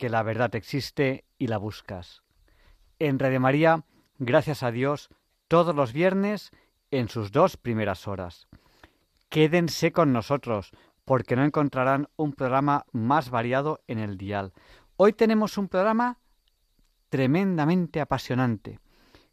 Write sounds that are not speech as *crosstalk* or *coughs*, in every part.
que la verdad existe y la buscas. En Radio María, gracias a Dios, todos los viernes en sus dos primeras horas. Quédense con nosotros, porque no encontrarán un programa más variado en el dial. Hoy tenemos un programa tremendamente apasionante.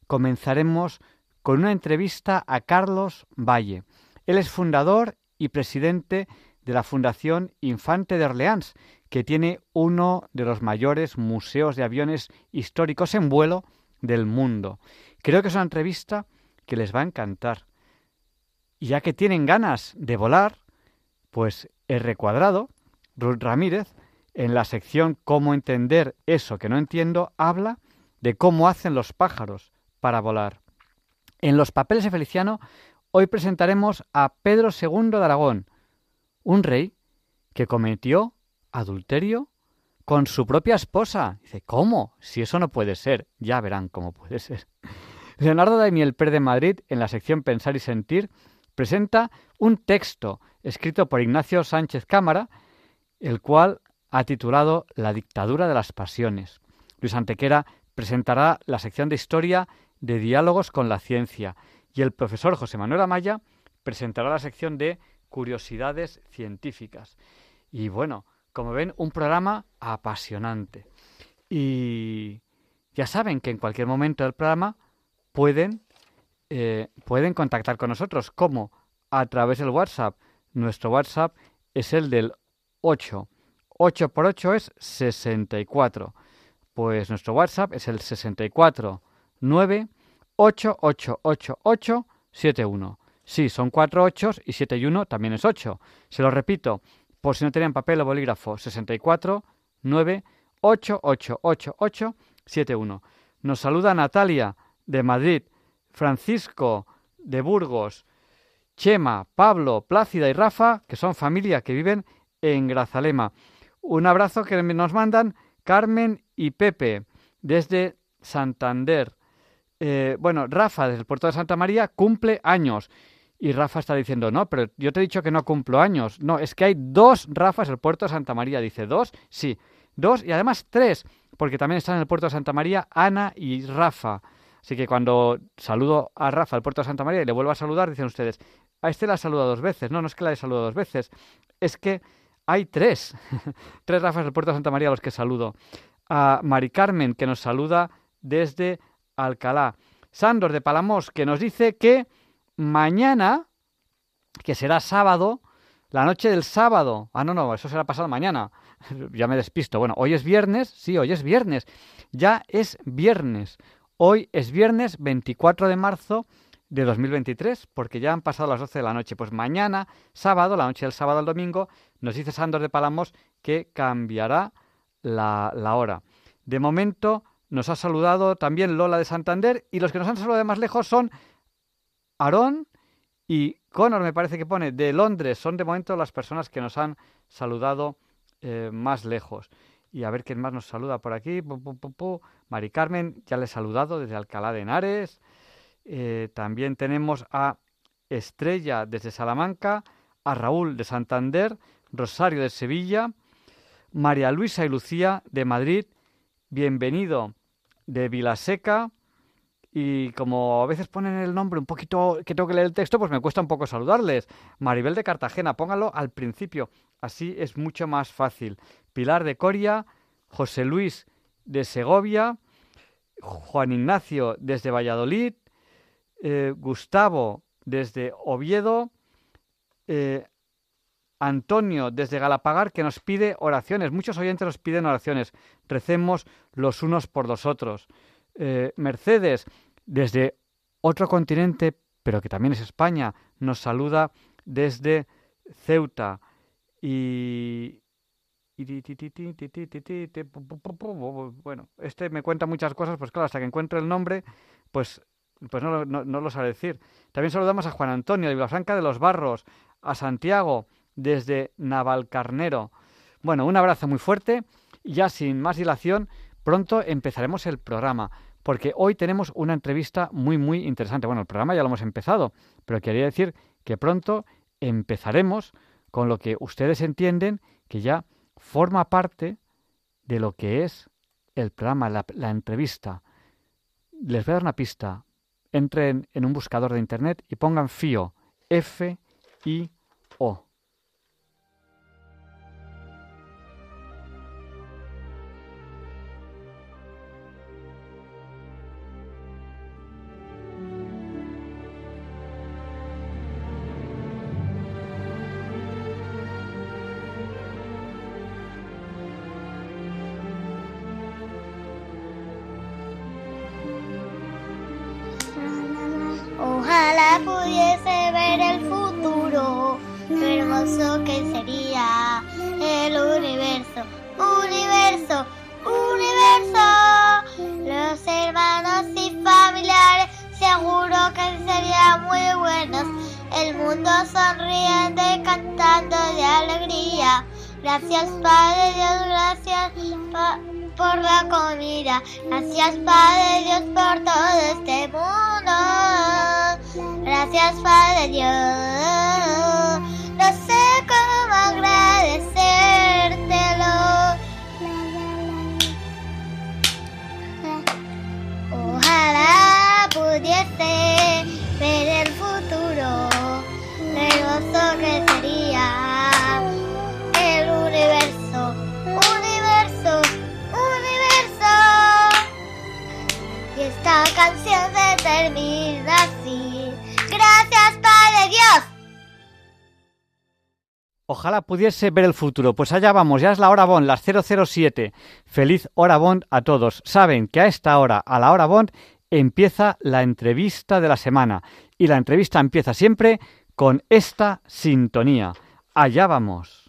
Comenzaremos con una entrevista a Carlos Valle. Él es fundador y presidente de la Fundación Infante de Orleans, que tiene uno de los mayores museos de aviones históricos en vuelo del mundo. Creo que es una entrevista que les va a encantar. Y ya que tienen ganas de volar, pues el recuadrado, Ruth Ramírez, en la sección Cómo entender eso que no entiendo, habla de cómo hacen los pájaros para volar. En los papeles de Feliciano, hoy presentaremos a Pedro II de Aragón, un rey que cometió adulterio con su propia esposa. Dice, ¿cómo? Si eso no puede ser, ya verán cómo puede ser. *laughs* Leonardo Daimiel Per de Madrid, en la sección Pensar y Sentir, presenta un texto escrito por Ignacio Sánchez Cámara, el cual ha titulado La dictadura de las pasiones. Luis Antequera presentará la sección de historia de diálogos con la ciencia y el profesor José Manuel Amaya presentará la sección de curiosidades científicas. Y bueno, como ven, un programa apasionante. Y ya saben que en cualquier momento del programa pueden, eh, pueden contactar con nosotros. ¿Cómo? A través del WhatsApp. Nuestro WhatsApp es el del 8. 8 por 8 es 64. Pues nuestro WhatsApp es el 64 9 8 8 8 8 7 1. Sí, son cuatro ochos y 7 y 1 también es 8. Se lo repito, por si no tenían papel o bolígrafo, 64 9 8 8 8 8 7 1. Nos saluda Natalia de Madrid, Francisco de Burgos, Chema, Pablo, Plácida y Rafa, que son familia que viven en Grazalema. Un abrazo que nos mandan Carmen y Pepe desde Santander. Eh, bueno, Rafa desde el puerto de Santa María cumple años. Y Rafa está diciendo, no, pero yo te he dicho que no cumplo años. No, es que hay dos Rafas en el puerto de Santa María. Dice, ¿dos? Sí, dos y además tres, porque también están en el puerto de Santa María Ana y Rafa. Así que cuando saludo a Rafa al puerto de Santa María y le vuelvo a saludar, dicen ustedes, a este la he saludado dos veces. No, no es que la he saludado dos veces, es que hay tres, *laughs* tres Rafas del puerto de Santa María a los que saludo. A Mari Carmen, que nos saluda desde Alcalá. Sandor de Palamos, que nos dice que mañana, que será sábado, la noche del sábado. Ah, no, no, eso será pasado mañana. *laughs* ya me despisto. Bueno, hoy es viernes, sí, hoy es viernes. Ya es viernes. Hoy es viernes 24 de marzo de 2023, porque ya han pasado las 12 de la noche. Pues mañana, sábado, la noche del sábado al domingo, nos dice Sandor de Palamos que cambiará la, la hora. De momento, nos ha saludado también Lola de Santander y los que nos han saludado de más lejos son Aarón y Connor, me parece que pone, de Londres. Son de momento las personas que nos han saludado eh, más lejos. Y a ver quién más nos saluda por aquí. Mari Carmen, ya le he saludado desde Alcalá de Henares. Eh, también tenemos a Estrella desde Salamanca, a Raúl de Santander, Rosario de Sevilla, María Luisa y Lucía de Madrid, bienvenido de Vilaseca. Y como a veces ponen el nombre un poquito que tengo que leer el texto, pues me cuesta un poco saludarles. Maribel de Cartagena, póngalo al principio, así es mucho más fácil. Pilar de Coria, José Luis de Segovia, Juan Ignacio desde Valladolid, eh, Gustavo desde Oviedo, eh, Antonio desde Galapagar que nos pide oraciones. Muchos oyentes nos piden oraciones. Recemos los unos por los otros. Eh, Mercedes desde otro continente, pero que también es España, nos saluda desde Ceuta. Y, bueno, este me cuenta muchas cosas, pues claro, hasta que encuentre el nombre, pues, pues no, no, no lo sabe decir. También saludamos a Juan Antonio de Vilafranca de los Barros, a Santiago desde Navalcarnero. Bueno, un abrazo muy fuerte y ya sin más dilación, pronto empezaremos el programa, porque hoy tenemos una entrevista muy, muy interesante. Bueno, el programa ya lo hemos empezado, pero quería decir que pronto empezaremos con lo que ustedes entienden que ya forma parte de lo que es el programa, la, la entrevista. Les voy a dar una pista. Entren en un buscador de internet y pongan FIO, F-I-O. Ojalá pudiese ver el futuro. Pues allá vamos, ya es la hora Bond, las 007. Feliz hora Bond a todos. Saben que a esta hora, a la hora Bond, empieza la entrevista de la semana. Y la entrevista empieza siempre con esta sintonía. Allá vamos.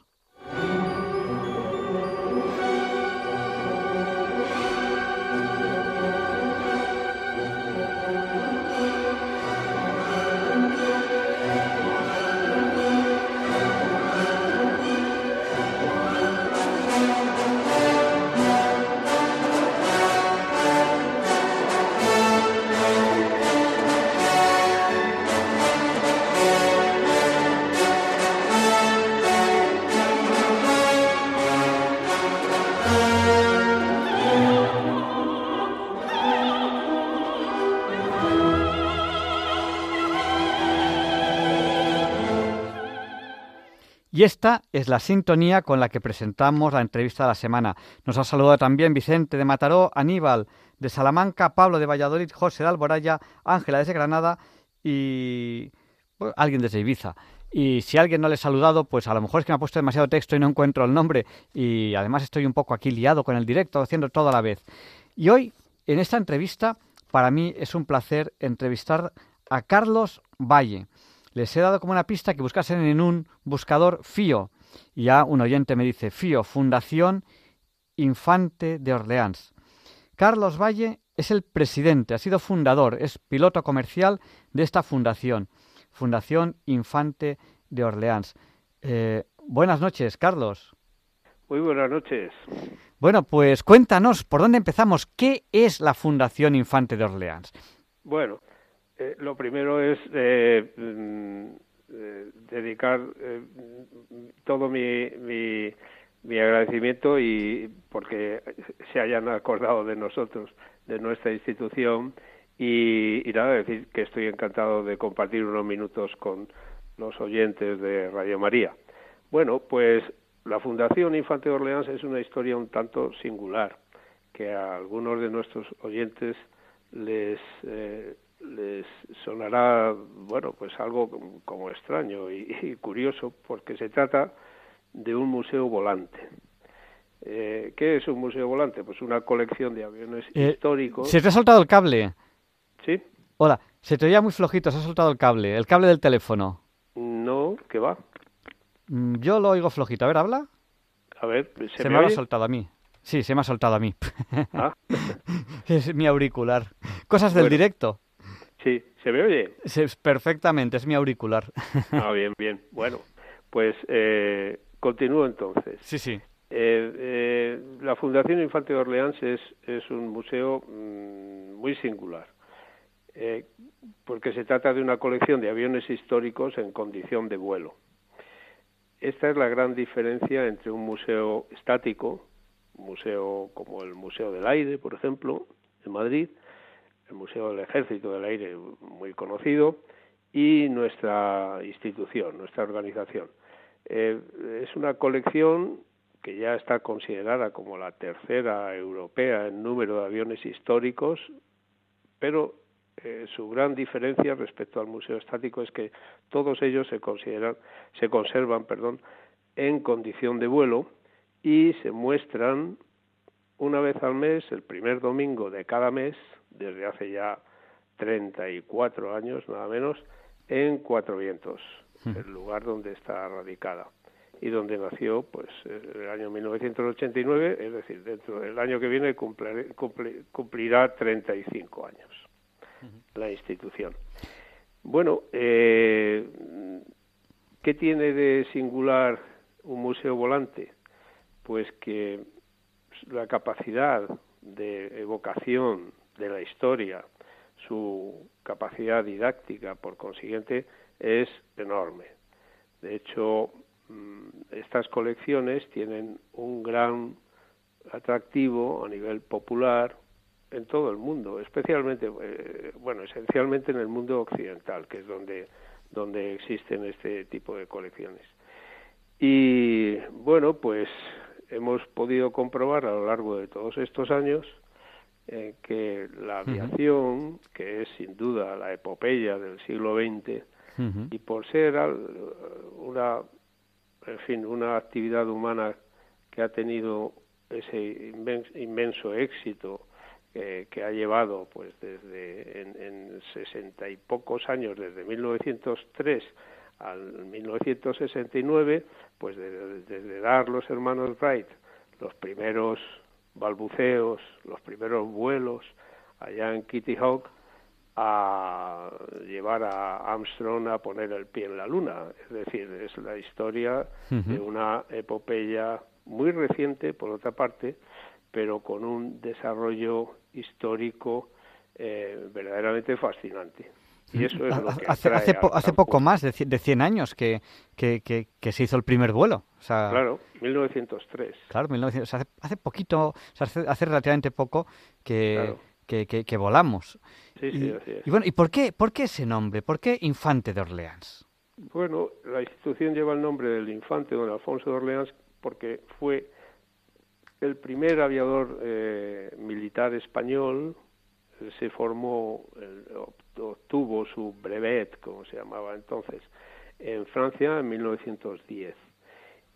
Y esta es la sintonía con la que presentamos la entrevista de la semana. Nos ha saludado también Vicente de Mataró, Aníbal de Salamanca, Pablo de Valladolid, José de Alboraya, Ángela desde Granada y alguien desde Ibiza. Y si alguien no le he saludado, pues a lo mejor es que me ha puesto demasiado texto y no encuentro el nombre. Y además estoy un poco aquí liado con el directo, haciendo todo a la vez. Y hoy, en esta entrevista, para mí es un placer entrevistar a Carlos Valle. Les he dado como una pista que buscasen en un buscador FIO. Y ya un oyente me dice, FIO, Fundación Infante de Orleans. Carlos Valle es el presidente, ha sido fundador, es piloto comercial de esta fundación, Fundación Infante de Orleans. Eh, buenas noches, Carlos. Muy buenas noches. Bueno, pues cuéntanos, ¿por dónde empezamos? ¿Qué es la Fundación Infante de Orleans? Bueno, eh, lo primero es eh, eh, dedicar todo mi, mi, mi, agradecimiento y porque se hayan acordado de nosotros, de nuestra institución y, y nada, decir que estoy encantado de compartir unos minutos con los oyentes de Radio María. Bueno, pues la Fundación Infante de Orleans es una historia un tanto singular que a algunos de nuestros oyentes les eh, les sonará bueno pues algo como extraño *laughs* y, curioso porque se trata de un museo volante eh, ¿Qué es un museo volante? Pues una colección de aviones Eh, históricos. ¿Se te ha soltado el cable? ¿Sí? Hola, se te oía muy flojito, se ha soltado el cable, el cable del teléfono. No, ¿qué va? Mm, Yo lo oigo flojito. A ver, habla. A ver, ¿se, Se, me me oye? soltado a mí. Sí, se me ha soltado a mí. Ah, *laughs* es mi auricular. Cosas del Bueno. directo. Sí, ¿se me oye? Se- perfectamente, es mi auricular. *laughs* Ah, bien, bien. Bueno, pues eh, continúo entonces. sí, sí. Eh, eh, la Fundación Infante de Orleans es, es un museo mm, muy singular, eh, porque se trata de una colección de aviones históricos en condición de vuelo. Esta es la gran diferencia entre un museo estático, un museo como el Museo del Aire, por ejemplo, en Madrid, el Museo del Ejército del Aire, muy conocido, y nuestra institución, nuestra organización. Eh, es una colección que ya está considerada como la tercera europea en número de aviones históricos, pero eh, su gran diferencia respecto al museo estático es que todos ellos se consideran, se conservan, perdón, en condición de vuelo y se muestran una vez al mes, el primer domingo de cada mes, desde hace ya 34 años nada menos, en Cuatro Vientos, el lugar donde está radicada y donde nació pues en el año 1989, es decir, dentro del año que viene cumplirá, cumplirá 35 años la institución. Bueno, eh, ¿qué tiene de singular un museo volante? Pues que la capacidad de evocación de la historia, su capacidad didáctica, por consiguiente, es enorme. De hecho, mm, estas colecciones tienen un gran atractivo a nivel popular en todo el mundo, especialmente, eh, bueno, esencialmente en el mundo occidental, que es donde, donde existen este tipo de colecciones. Y bueno, pues hemos podido comprobar a lo largo de todos estos años eh, que la aviación, que es sin duda la epopeya del siglo XX, y por ser una en fin una actividad humana que ha tenido ese inmen- inmenso éxito eh, que ha llevado pues desde en, en 60 y pocos años desde 1903 al 1969 pues desde, desde dar los hermanos Wright los primeros balbuceos los primeros vuelos allá en Kitty Hawk a llevar a Armstrong a poner el pie en la luna. Es decir, es la historia de una epopeya muy reciente, por otra parte, pero con un desarrollo histórico eh, verdaderamente fascinante. Y eso es lo que hace, hace, po- hace poco más de, de 100 años que, que, que- que se hizo el primer vuelo. O sea, Claro, 1903. Claro, 1900, o sea, hace, hace poquito, o sea, hace, hace relativamente poco que, Claro. volamos. Sí, sí, y, así es. y bueno, ¿y por qué, por qué ese nombre? ¿Por qué Infante de Orleans? Bueno, la institución lleva el nombre del infante don Alfonso de Orleans porque fue el primer aviador eh, militar español. Se formó, obtuvo su brevet, como se llamaba entonces, en Francia en 1910.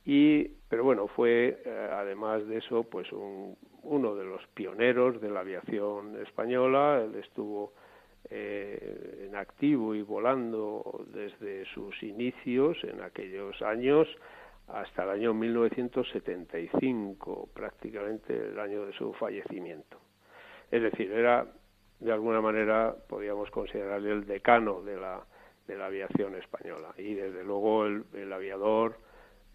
Y, pero bueno, fue eh, además de eso, pues un- uno de los pioneros de la aviación española. Él estuvo eh, en activo y volando desde sus inicios en aquellos años hasta el año 1975, prácticamente el año de su fallecimiento. Es decir, era de alguna manera podíamos considerarle el decano de la de la aviación española. Y desde luego el, el aviador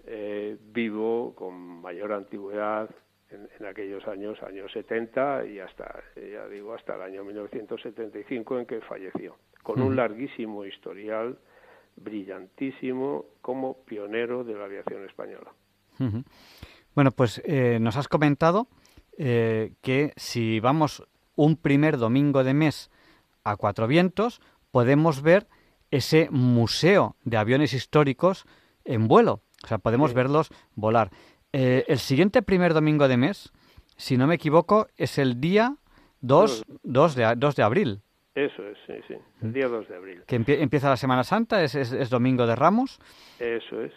eh, vivo con mayor antigüedad en, en aquellos años, años 70 y hasta, ya digo, hasta el año 1975 en que falleció, con un larguísimo historial brillantísimo como pionero de la aviación española. Bueno, pues eh, nos has comentado eh, que si vamos un primer domingo de mes a Cuatro Vientos, podemos ver ese museo de aviones históricos en vuelo. O sea, podemos Sí. verlos volar. Eh, el siguiente primer domingo de mes si no me equivoco, es el día 2, 2, de, 2 de abril. Eso es, sí, sí, el día 2 de abril. Que empieza la Semana Santa, es, es, Domingo de Ramos. Eso es.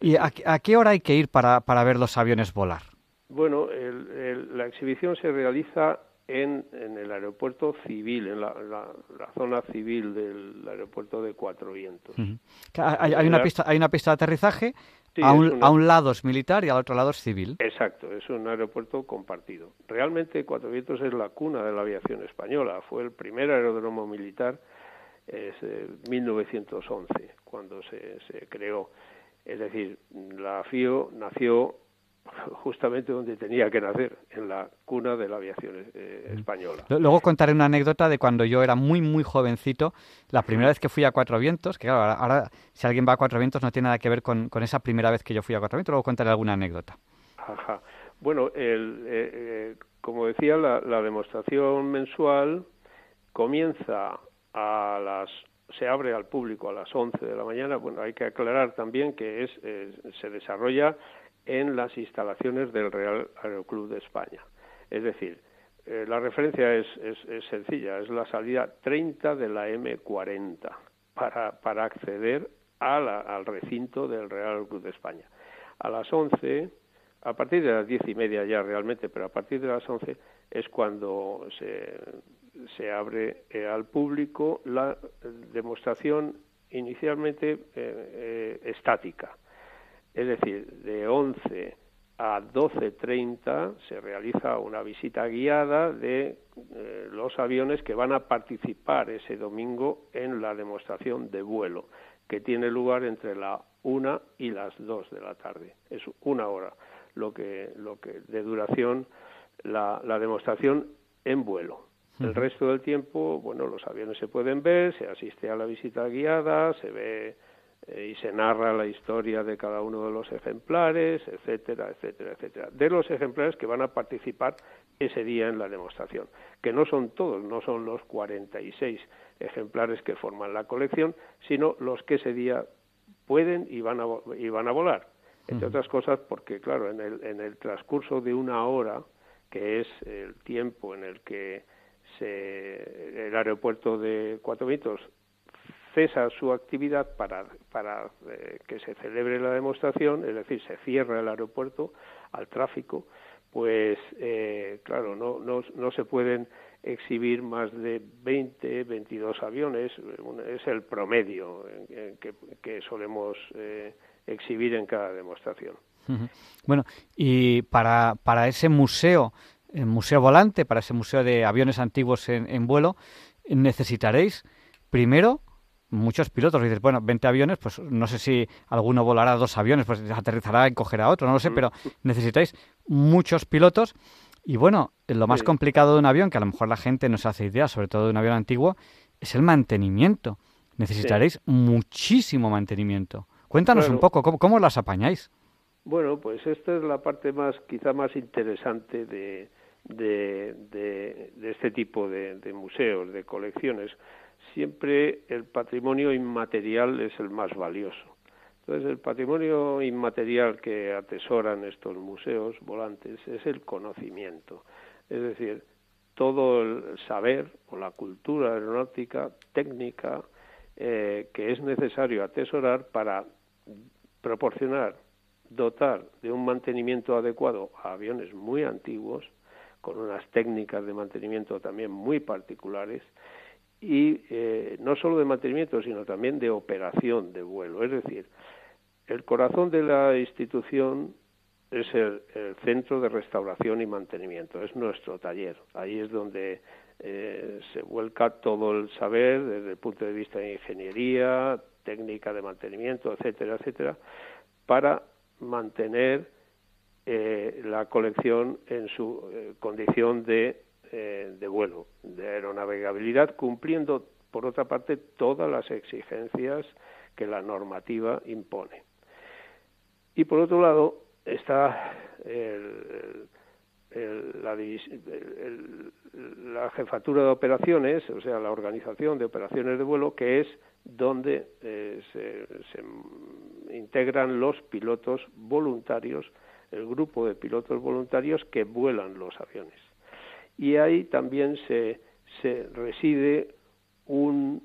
¿Y a, qué hora hay que ir para, para ver los aviones volar? Bueno, el, la exhibición se realiza en, en, el aeropuerto civil, en la, la, zona civil del aeropuerto de Cuatro Vientos. hay, hay, una pista, hay una pista de aterrizaje, a, un, a, un, lado es militar y al otro lado es civil. Exacto, es un aeropuerto compartido. Realmente Cuatro Vientos es la cuna de la aviación española, fue el primer aeródromo militar, es 1911, cuando se, se creó. Es decir, la FIO nació justamente donde tenía que nacer, en la cuna de la aviación eh, española. Luego contaré una anécdota de cuando yo era muy, muy jovencito, la primera vez que fui a Cuatro Vientos, que claro, ahora, si alguien va a Cuatro Vientos no tiene nada que ver con, esa primera vez que yo fui a Cuatro Vientos, luego contaré alguna anécdota. Ajá. Bueno, el, eh, eh, como decía, la, demostración mensual comienza a las se abre al público a las 11 de la mañana. Bueno, hay que aclarar también que es se desarrolla en las instalaciones del Real Aeroclub de España. Es decir, eh, la referencia es, es, sencilla, es la salida 30 de la M40 para, para acceder al recinto del Real Aeroclub de España. A las 11, a partir de las diez y media ya realmente, pero a partir de las 11 es cuando se, se abre eh, al público la demostración inicialmente eh, estática es decir, de 11 a 12.30 se realiza una visita guiada de eh, los aviones que van a participar ese domingo en la demostración de vuelo, que tiene lugar entre la 1 y las 2 de la tarde. Es una hora lo que, lo que de duración la, la demostración en vuelo. El resto del tiempo, bueno, los aviones se pueden ver, se asiste a la visita guiada, se ve y se narra la historia de cada uno de los ejemplares, etcétera, etcétera, etcétera, de los ejemplares que van a participar ese día en la demostración, que no son todos, no son los 46 ejemplares que forman la colección, sino los que ese día pueden y van a, y van a volar. Entre otras cosas porque, claro, en el, en el transcurso de una hora, que es el tiempo en el que se, el aeropuerto de Cuatro Vientos cesa su actividad para, para eh, que se celebre la demostración, es decir, se cierra el aeropuerto al tráfico, pues eh, claro, no, no, no se pueden exhibir más de 20, 22 aviones, es el promedio que, que, solemos eh, exhibir en cada demostración. Bueno, y para, para ese museo, el museo volante, para ese museo de aviones antiguos en, en vuelo, necesitaréis primero muchos pilotos. Dices, bueno, 20 aviones, pues no sé si alguno volará dos aviones, pues aterrizará y cogerá otro, no lo sé, mm. pero necesitáis muchos pilotos. Y bueno, lo más complicado de un avión, que a lo mejor la gente no se hace idea, sobre todo de un avión antiguo, es el mantenimiento. Necesitaréis muchísimo mantenimiento. Cuéntanos un poco, ¿cómo, las apañáis? Bueno, pues esta es la parte más, quizá más interesante de, de, de, este tipo de, museos, de colecciones, siempre el patrimonio inmaterial es el más valioso. Entonces, el patrimonio inmaterial que atesoran estos museos volantes es el conocimiento, es decir, todo el saber o la cultura aeronáutica técnica eh, que es necesario atesorar para proporcionar, dotar de un mantenimiento adecuado a aviones muy antiguos, con unas técnicas de mantenimiento también muy particulares, y eh, no solo de mantenimiento, sino también de operación de vuelo. Es decir, el corazón de la institución es el, centro de restauración y mantenimiento, es nuestro taller. Ahí es donde eh, se vuelca todo el saber desde el punto de vista de ingeniería, técnica de mantenimiento, etcétera, etcétera, para mantener eh, la colección en su condición de eh, de vuelo, de aeronavegabilidad, cumpliendo, por otra parte, todas las exigencias que la normativa impone. Y por otro lado está la, jefatura de operaciones, o sea, la organización de operaciones de vuelo, que es donde eh, se, integran los pilotos voluntarios el grupo de pilotos voluntarios que vuelan los aviones. Y ahí también se, se reside un,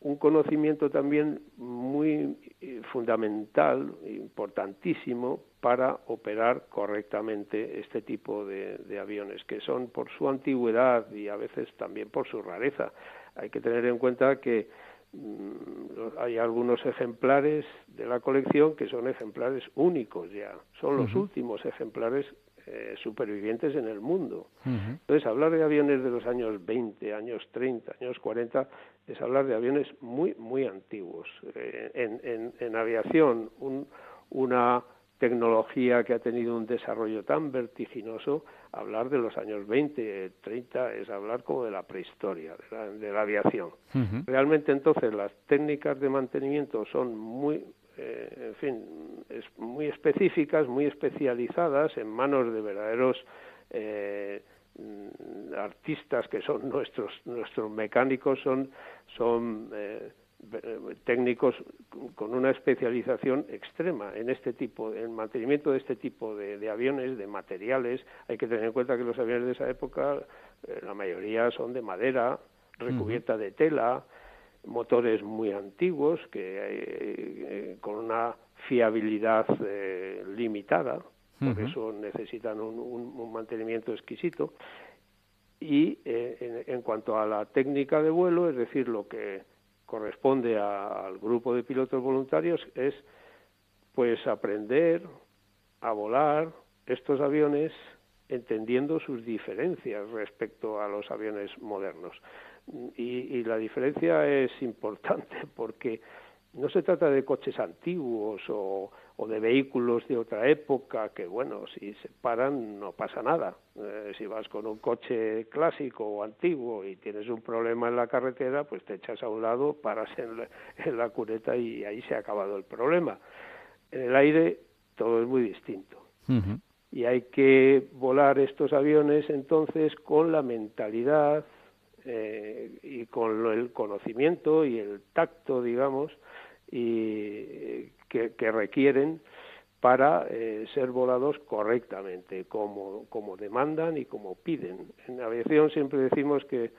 un conocimiento también muy eh, fundamental, importantísimo, para operar correctamente este tipo de, de, aviones, que son por su antigüedad y a veces también por su rareza. Hay que tener en cuenta que mm, hay algunos ejemplares de la colección que son ejemplares únicos ya, son los últimos ejemplares eh, supervivientes en el mundo. Entonces, hablar de aviones de los años 20, años 30, años 40, es hablar de aviones muy, muy antiguos. Eh, en, en, en, aviación, un, una tecnología que ha tenido un desarrollo tan vertiginoso, hablar de los años 20, 30 es hablar como de la prehistoria, de la, de la aviación. Realmente entonces las técnicas de mantenimiento son muy eh, en fin, es muy específicas, muy especializadas en manos de verdaderos eh, artistas que son nuestros nuestros mecánicos son son eh, técnicos con una especialización extrema en este tipo, en mantenimiento de este tipo de, de, aviones, de materiales. Hay que tener en cuenta que los aviones de esa época, eh, la mayoría son de madera, recubierta de tela, motores muy antiguos que eh, con una fiabilidad eh, limitada, por uh -huh. eso necesitan un, un, un, mantenimiento exquisito. Y eh, en, en, cuanto a la técnica de vuelo, es decir, lo que corresponde a, al grupo de pilotos voluntarios es pues aprender a volar estos aviones entendiendo sus diferencias respecto a los aviones modernos. Y, y, la diferencia es importante *laughs* porque no se trata de coches antiguos o, o, de vehículos de otra época que, bueno, si se paran no pasa nada. Eh, si vas con un coche clásico o antiguo y tienes un problema en la carretera, pues te echas a un lado, paras en la, en la cuneta y ahí se ha acabado el problema. En el aire todo es muy distinto. Uh -huh. Y hay que volar estos aviones entonces con la mentalidad eh, y con lo, el conocimiento y el tacto, digamos, y que, que requieren para eh, ser volados correctamente, como, como demandan y como piden. En aviación siempre decimos que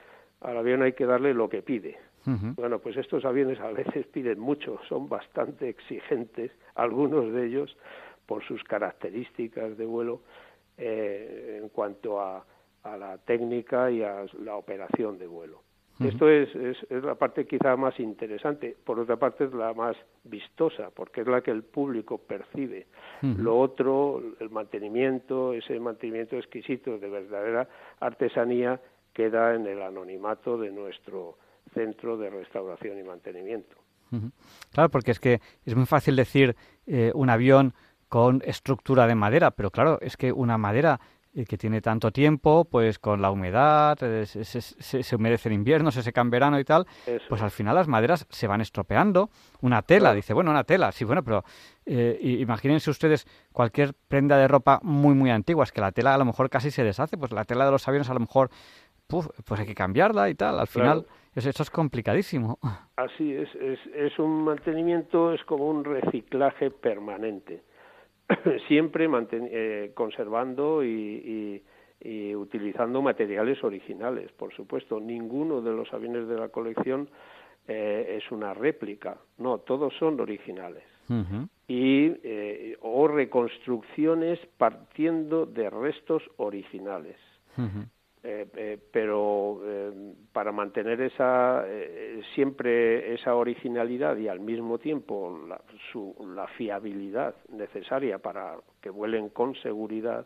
al avión hay que darle lo que pide. Uh -huh. Bueno, pues estos aviones a veces piden mucho, son bastante exigentes, algunos de ellos, por sus características de vuelo eh, en cuanto a, a la técnica y a la operación de vuelo. Uh -huh. Esto es, es, es, la parte quizá más interesante, por otra parte es la más vistosa, porque es la que el público percibe. Uh -huh. Lo otro, el mantenimiento, ese mantenimiento exquisito de verdadera artesanía, queda en el anonimato de nuestro centro de restauración y mantenimiento. Uh -huh. Claro, porque es que es muy fácil decir eh, un avión con estructura de madera, pero claro, es que una madera que tiene tanto tiempo, pues con la humedad, eh, se, se, se, humedece en invierno, se seca en verano y tal, Eso. pues al final las maderas se van estropeando. Una tela, claro. dice, bueno, una tela, sí, bueno, pero eh, imagínense ustedes cualquier prenda de ropa muy, muy antigua, es que la tela a lo mejor casi se deshace, pues la tela de los aviones a lo mejor, puf, pues hay que cambiarla y tal, al final... Claro. Eso, eso, es complicadísimo. Así es, es, es un mantenimiento, es como un reciclaje permanente *coughs* siempre eh, conservando y, y, y, utilizando materiales originales, por supuesto. Ninguno de los aviones de la colección eh, es una réplica, no, todos son originales. Uh -huh. Y eh, o reconstrucciones partiendo de restos originales. Uh -huh. Eh, eh, pero eh, para mantener esa eh, siempre esa originalidad y al mismo tiempo la, su, la fiabilidad necesaria para que vuelen con seguridad,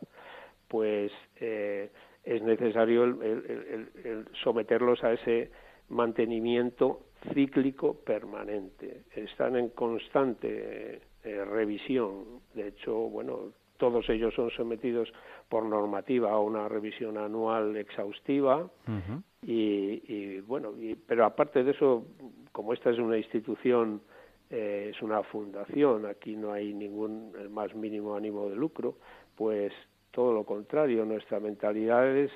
pues eh, es necesario el, el, el, someterlos a ese mantenimiento cíclico permanente. Están en constante revisión. De hecho, bueno, todos ellos son sometidos por normativa a una revisión anual exhaustiva uh -huh. y, y, bueno y, pero aparte de eso como esta es una institución eh, es una fundación aquí no hay ningún el más mínimo ánimo de lucro pues todo lo contrario nuestra mentalidad es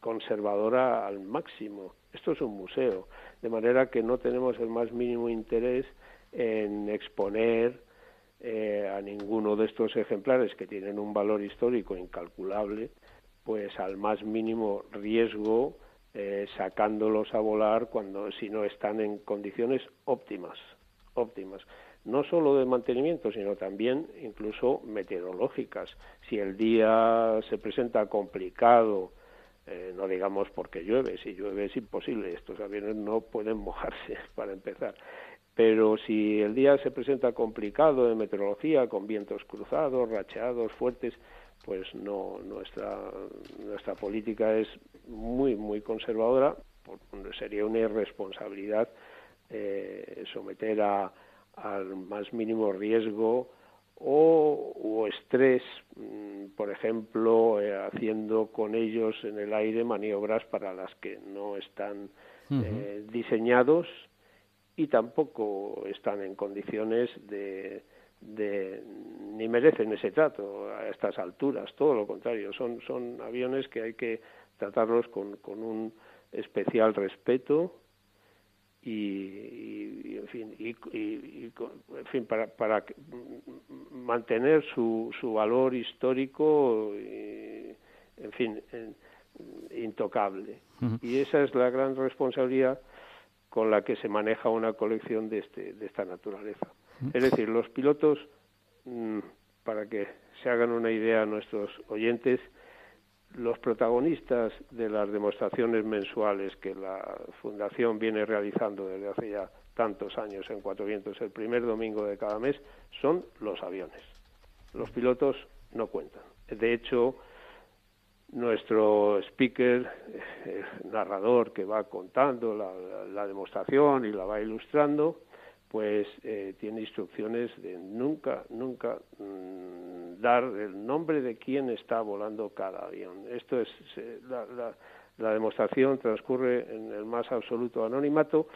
conservadora al máximo esto es un museo de manera que no tenemos el más mínimo interés en exponer eh, a ninguno de estos ejemplares que tienen un valor histórico incalculable, pues al más mínimo riesgo eh, sacándolos a volar cuando si no están en condiciones óptimas, óptimas, no solo de mantenimiento, sino también incluso meteorológicas. Si el día se presenta complicado, eh, no digamos porque llueve, si llueve es imposible, estos aviones no pueden *laughs* mojarse para empezar. Pero si el día se presenta complicado de meteorología, con vientos cruzados, racheados, fuertes, pues no nuestra nuestra política es muy muy conservadora, sería una irresponsabilidad eh, someter a, al más mínimo riesgo o, estrés, mm, por ejemplo, eh, haciendo con ellos en el aire maniobras para las que no están eh, diseñados y tampoco están en condiciones de, de, ni merecen ese trato a estas alturas, todo lo contrario, son, son aviones que hay que tratarlos con, con un especial respeto y, en fin y, en fin para, para mantener su, su valor histórico en fin intocable. Y esa es la gran responsabilidad con la que se maneja una colección de este de esta naturaleza es decir los pilotos mm, para que se hagan una idea a nuestros oyentes los protagonistas de las demostraciones mensuales que la Fundación viene realizando desde hace ya tantos años en Cuatro Vientos, el primer domingo de cada mes, son los aviones. Los pilotos no cuentan. De hecho, nuestro speaker, el narrador que va contando la, demostración y la va ilustrando, pues eh, tiene instrucciones de nunca, nunca mm, dar el nombre de quién está volando cada avión. Esto es la, la, demostración transcurre en el más absoluto anonimato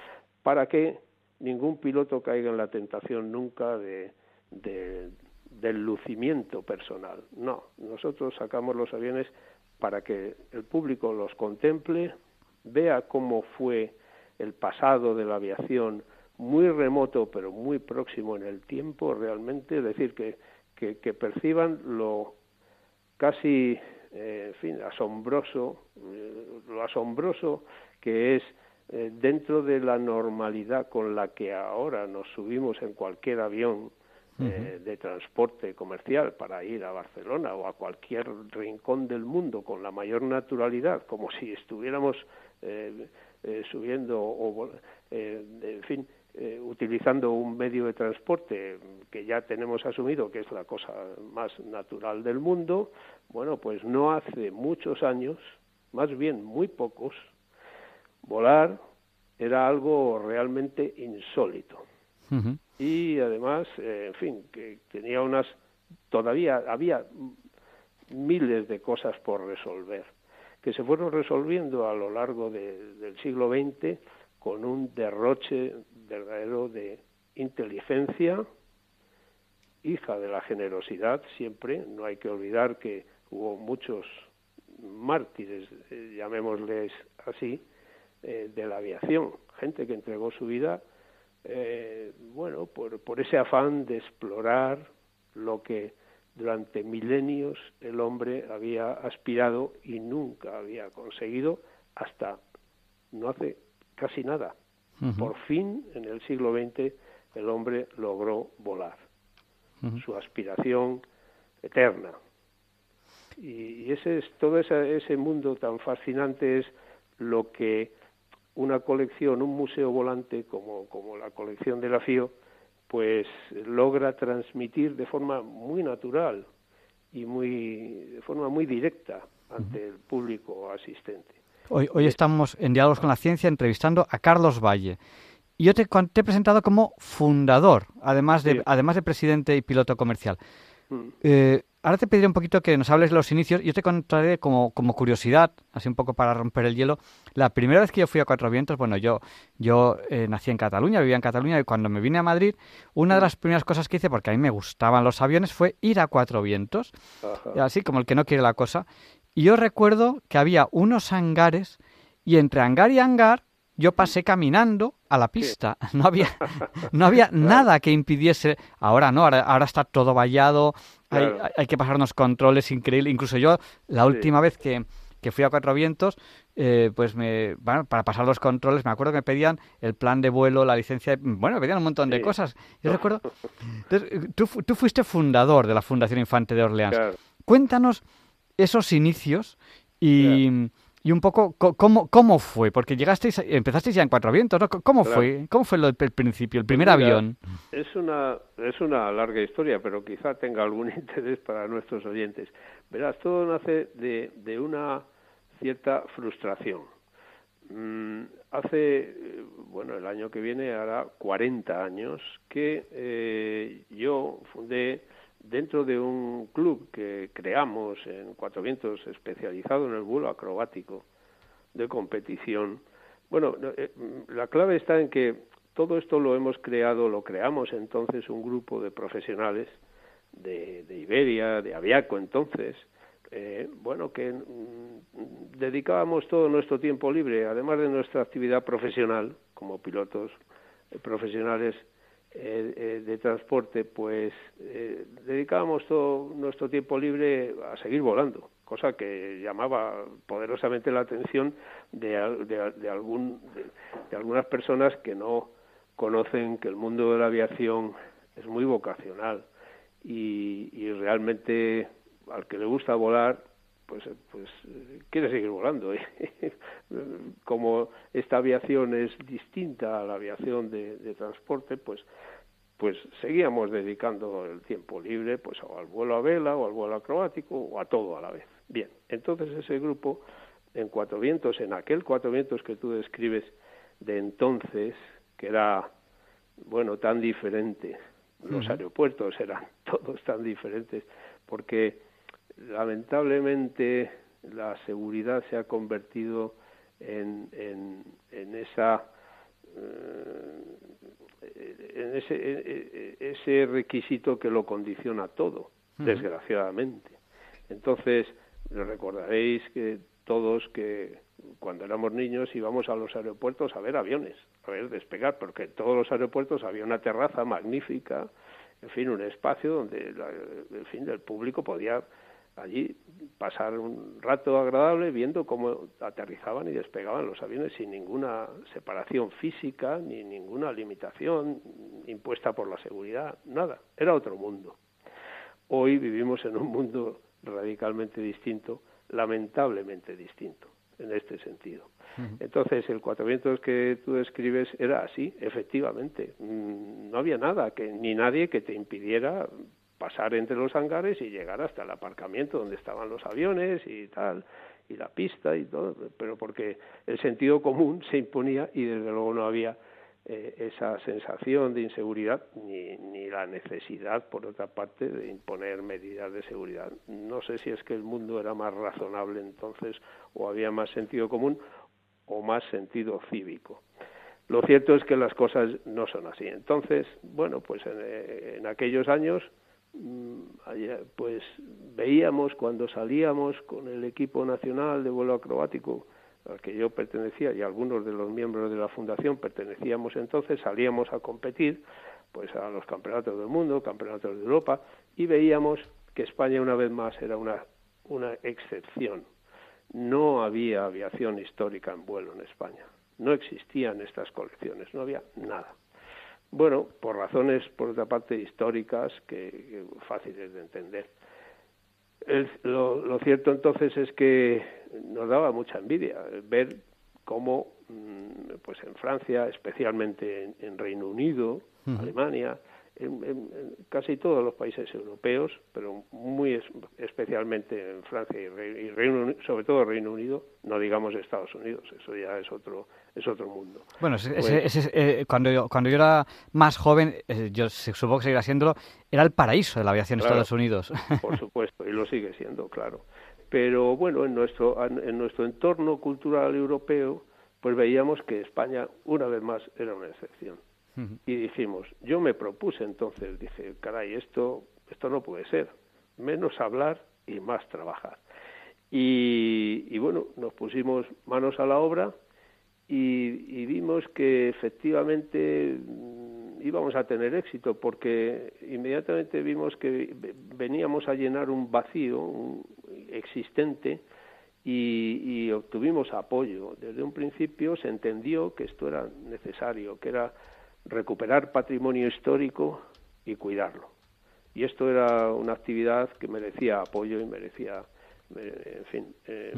para que ningún piloto caiga en la tentación nunca de, del lucimiento personal. No, nosotros sacamos los aviones para que el público los contemple, vea cómo fue el pasado de la aviación muy remoto pero muy próximo en el tiempo realmente, es decir, que, que, perciban lo casi, eh, en fin, asombroso, eh, lo asombroso que es eh, dentro de la normalidad con la que ahora nos subimos en cualquier avión de transporte comercial para ir a Barcelona o a cualquier rincón del mundo con la mayor naturalidad, como si estuviéramos subiendo o, en fin, eh, utilizando un medio de transporte que ya tenemos asumido que es la cosa más natural del mundo, bueno, pues no hace muchos años, más bien muy pocos, volar era algo realmente insólito. Y además, eh, en fin, que tenía unas, todavía había miles de cosas por resolver, que se fueron resolviendo a lo largo del siglo XX con un derroche verdadero de inteligencia, hija de la generosidad siempre, no hay que olvidar que hubo muchos mártires, eh, llamémosles así, eh, de la aviación, gente que entregó su vida, eh, bueno, por, por ese afán de explorar lo que durante milenios el hombre había aspirado y nunca había conseguido hasta no hace casi nada. Por fin, en el siglo XX, el hombre logró volar. Su aspiración eterna. Y, ese es todo ese, mundo tan fascinante es lo que una colección, un museo volante como, como la colección de la FIO, pues logra transmitir de forma muy natural y muy de forma muy directa ante el público asistente. Hoy, hoy estamos en Diálogos con la Ciencia entrevistando a Carlos Valle. Y yo te, te he presentado como fundador, además de, además de presidente y piloto comercial. Mm. Eh, ahora te pediré un poquito que nos hables de los inicios. Yo te contaré como, como curiosidad, así un poco para romper el hielo. La primera vez que yo fui a Cuatro Vientos, bueno, yo, yo eh, nací en Cataluña, vivía en Cataluña y cuando me vine a Madrid, una de mm. las primeras cosas que hice, porque a mí me gustaban los aviones, fue ir a Cuatro Vientos, así como el que no quiere la cosa. Y yo recuerdo que había unos hangares y entre hangar y hangar yo pasé caminando a la pista. *laughs* No había, no había *laughs* nada que impidiese. Ahora no, ahora, está todo vallado, hay, hay, que pasar unos controles increíbles. Incluso yo, la última vez que, que fui a Cuatro Vientos, eh, pues me, bueno, para pasar los controles, me acuerdo que me pedían el plan de vuelo, la licencia, bueno, me pedían un montón de cosas. Yo recuerdo, tú, tú, fuiste fundador de la Fundación Infante de Orleans. Cuéntanos esos inicios y, y un poco cómo, cómo fue, porque llegasteis, empezasteis ya en Cuatro Vientos, ¿no? ¿Cómo fue? ¿Cómo fue el principio, el primer pues avión? Es una, es una larga historia, pero quizá tenga algún *laughs* interés para nuestros oyentes. Verás, todo nace de, de una cierta frustración. Mm, hace, bueno, el año que viene hará 40 años que eh, yo fundé dentro de un club que creamos en Cuatro Vientos especializado en el vuelo acrobático de competición. Bueno, eh, la clave está en que todo esto lo hemos creado, lo creamos entonces un grupo de profesionales de, de Iberia, de Aviaco entonces, eh, bueno, que mm, dedicábamos todo nuestro tiempo libre, además de nuestra actividad profesional como pilotos eh, profesionales eh, de transporte, pues dedicábamos todo nuestro tiempo libre a seguir volando, cosa que llamaba poderosamente la atención de, algún, de algunas personas que no conocen que el mundo de la aviación es muy vocacional y, y realmente al que le gusta volar, pues, pues quiere seguir volando. *laughs* Como esta aviación es distinta a la aviación de, transporte, pues pues seguíamos dedicando el tiempo libre pues al vuelo a vela o al vuelo acrobático o a todo a la vez. Bien, entonces ese grupo en Cuatro Vientos, en aquel Cuatro Vientos que tú describes de entonces, que era, bueno, tan diferente, los aeropuertos eran *laughs* todos tan diferentes, porque lamentablemente la seguridad se ha convertido en, en, esa eh, en ese, ese requisito que lo condiciona todo, desgraciadamente. Entonces, recordaréis que todos que cuando éramos niños íbamos a los aeropuertos a ver aviones, a ver despegar, porque en todos los aeropuertos había una terraza magnífica, en fin, un espacio donde en fin, el público podía allí pasar un rato agradable viendo cómo aterrizaban y despegaban los aviones sin ninguna separación física ni ninguna limitación impuesta por la seguridad, nada, era otro mundo. Hoy vivimos en un mundo radicalmente distinto, lamentablemente distinto en este sentido. Entonces, el cuatro vientos que tú describes era así, efectivamente. Mm, no había nada, que, ni nadie que te impidiera pasar entre los hangares y llegar hasta el aparcamiento donde estaban los aviones y tal, y la pista y todo, pero porque el sentido común se imponía y desde luego no había eh, esa sensación de inseguridad ni, ni la necesidad, por otra parte, de imponer medidas de seguridad. No sé si es que el mundo era más razonable entonces o había más sentido común o más sentido cívico. Lo cierto es que las cosas no son así. Entonces, bueno, pues en, eh, aquellos años pues veíamos cuando salíamos con el equipo nacional de vuelo acrobático al que yo pertenecía y algunos de los miembros de la fundación pertenecíamos entonces, salíamos a competir pues a los campeonatos del mundo, campeonatos de Europa y veíamos que España una vez más era una una excepción. No había aviación histórica en vuelo en España. No existían estas colecciones, no había nada. Bueno, por razones, por otra parte, históricas, que, fáciles de entender. lo, cierto entonces es que nos daba mucha envidia ver cómo, mm, pues en Francia, especialmente en, Reino Unido, Alemania, en, casi todos los países europeos, pero muy especialmente en Francia y, Reino, sobre todo Reino Unido, no digamos Estados Unidos, eso ya es otro es otro mundo. Bueno, pues eh, cuando, yo, cuando yo era más joven, eh, yo supongo que seguirá siéndolo, era el paraíso de la aviación Estados Unidos. *laughs* Por supuesto, y lo sigue siendo, claro. Pero bueno, en nuestro, en nuestro entorno cultural europeo, pues veíamos que España, una vez más, era una excepción y dijimos, yo me propuse entonces, dice, caray, esto, esto no puede ser, menos hablar y más trabajar. Y, y bueno, nos pusimos manos a la obra y, vimos que efectivamente mm, íbamos a tener éxito porque inmediatamente vimos que veníamos a llenar un vacío existente y, obtuvimos apoyo. Desde un principio se entendió que esto era necesario, que era recuperar patrimonio histórico y cuidarlo. Y esto era una actividad que merecía apoyo y merecía, en fin, eh,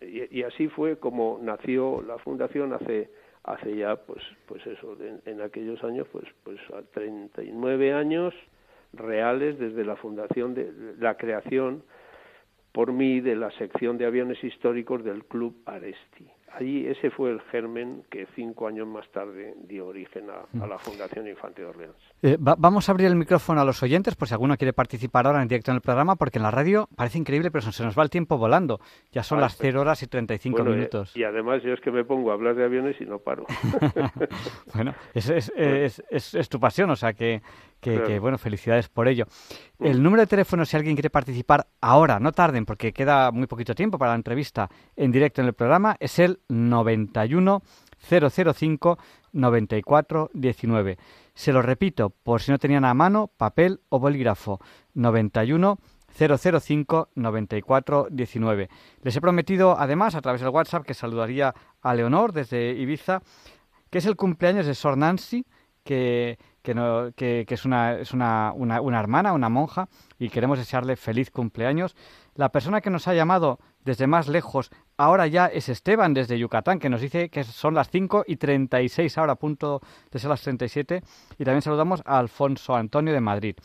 y, así fue como nació la fundación hace hace ya pues pues eso en, aquellos años pues pues a 39 años reales desde la fundación de la creación por mí de la sección de aviones históricos del Club Aresti. Allí ese fue el germen que cinco años más tarde dio origen a, la Fundación Infante de Orleans. Eh, vamos a abrir el micrófono a los oyentes por si alguno quiere participar ahora en directo en el programa, porque en la radio parece increíble, pero se nos va el tiempo volando. Ya son las 0 horas y 35 bueno, minutos. y además yo es que me pongo a hablar de aviones y no paro. *laughs* bueno, es, es, es, tu pasión, o sea que, que, bueno, felicidades por ello. Mm. El número de teléfono, si alguien quiere participar ahora, no tarden, porque queda muy poquito tiempo para la entrevista en directo en el programa, es el 91 005 94 19. Se lo repito, por si no tenían a mano, papel o bolígrafo. 91 005 94 19. Les he prometido, además, a través del WhatsApp, que saludaría a Leonor desde Ibiza, que es el cumpleaños de Sor Nancy, que, que, es, una, es una, una, hermana, una monja, y queremos desearle feliz cumpleaños. La persona que nos ha llamado desde más lejos ahora ya es Esteban desde Yucatán, que nos dice que son las 5 y 36 ahora, punto de ser las 37. Y también saludamos a Alfonso Antonio de Madrid.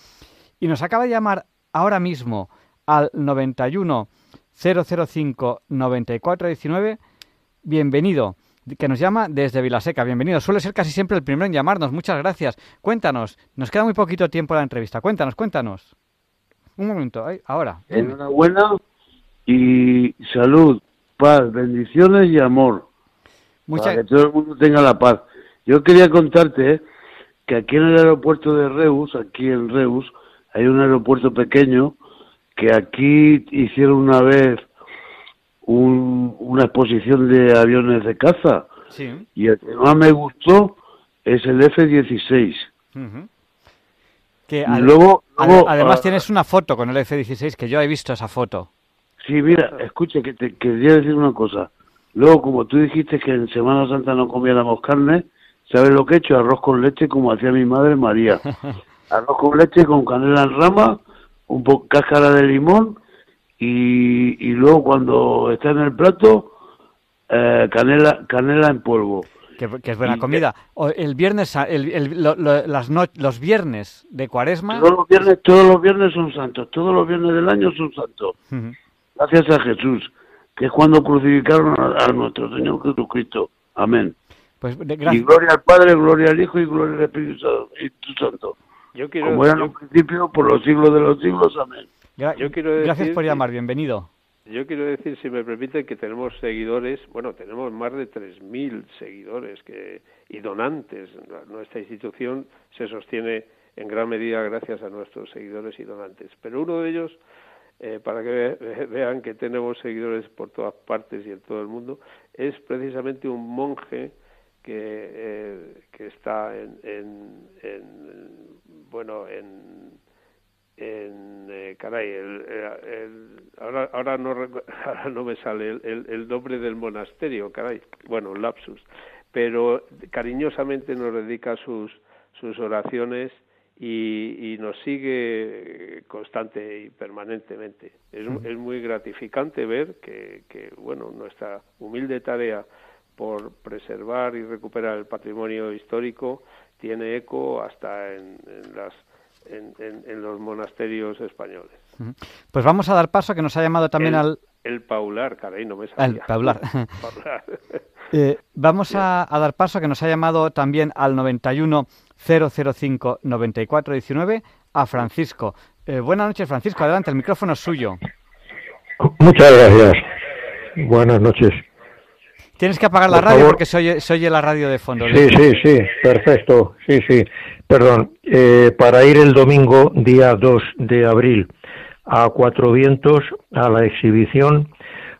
Y nos acaba de llamar ahora mismo al 91 005 9419. Bienvenido, que nos llama desde Vilaseca. Bienvenido. Suele ser casi siempre el primero en llamarnos. Muchas gracias. Cuéntanos, nos queda muy poquito tiempo la entrevista. Cuéntanos, cuéntanos. Un momento, ahora. Enhorabuena y salud, paz, bendiciones y amor. Para que todo el mundo tenga la paz. Yo quería contarte eh, que aquí en el aeropuerto de Reus, aquí en Reus, hay un aeropuerto pequeño que aquí hicieron una vez una exposición de aviones de caza. Y el que más me gustó es el F-16. Que luego, además ah, tienes una foto con el F-16 que yo he visto esa foto. Sí, mira, escucha, que te quería decir una cosa. Luego, como tú dijiste que en Semana Santa no comiéramos carne, ¿sabes lo que he hecho? Arroz con leche como hacía mi madre María. *laughs* Arroz con leche con canela en rama, un poco cáscara de limón y, y luego cuando está en el plato, eh, canela, canela en polvo. Que, es buena comida. el viernes, el, las los viernes de cuaresma. Todos los viernes, todos los viernes son santos. Todos los viernes del año son santos gracias a Jesús, que es cuando crucificaron a, nuestro Señor Jesucristo. Amén. Pues, y gloria al Padre, gloria al Hijo y gloria al Espíritu Santo. Yo quiero, Como era en un principio, por los siglos de los siglos. Amén. Yo quiero Gracias por llamar, bienvenido. Yo quiero decir, si me permite, que tenemos seguidores, bueno, tenemos más de 3.000 seguidores que, y donantes. Nuestra institución se sostiene en gran medida gracias a nuestros seguidores y donantes. Pero uno de ellos eh, para que vean que tenemos seguidores por todas partes y en todo el mundo, es precisamente un monje que, eh, que está en, en, bueno, en, en eh, caray, el, ahora, ahora, no, *laughs* ahora no me sale el, el, nombre del monasterio, caray, bueno, lapsus, pero cariñosamente nos dedica sus, sus oraciones y, nos sigue constante y permanentemente. Es, es muy gratificante ver que, que, bueno, nuestra humilde tarea por preservar y recuperar el patrimonio histórico tiene eco hasta en, las en, en, los monasterios españoles. Pues vamos a dar paso, que nos ha llamado también al... El Paular, caray, no me salía. El Paular. *laughs* *laughs* eh, vamos a, a, dar paso, que nos ha llamado también al 91 005 9419 a Francisco. Eh, buenas noches, Francisco. Adelante, el micrófono es suyo. Muchas gracias. Buenas noches. Tienes que apagar la radio porque se oye, la radio de fondo. Sí, sí, sí, perfecto. Sí, sí. Perdón. Eh, para ir el domingo, día 2 de abril, a Cuatro Vientos, a la exhibición,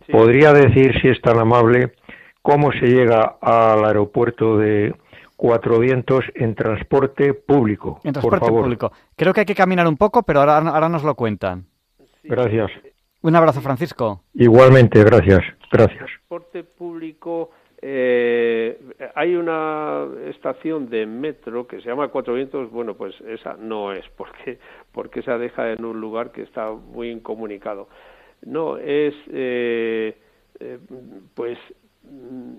podría decir, si es tan amable, cómo se llega al aeropuerto de Cuatro Vientos en transporte público. En transporte público. Creo que hay que caminar un poco, pero ahora, ahora nos lo cuentan. Gracias. Un abrazo, Francisco. Igualmente, gracias. Gracias. Transporte público. Eh, hay una estación de metro que se llama Cuatro Vientos. Bueno, pues esa no es, porque porque esa deja en un lugar que está muy incomunicado. No, es eh, eh, pues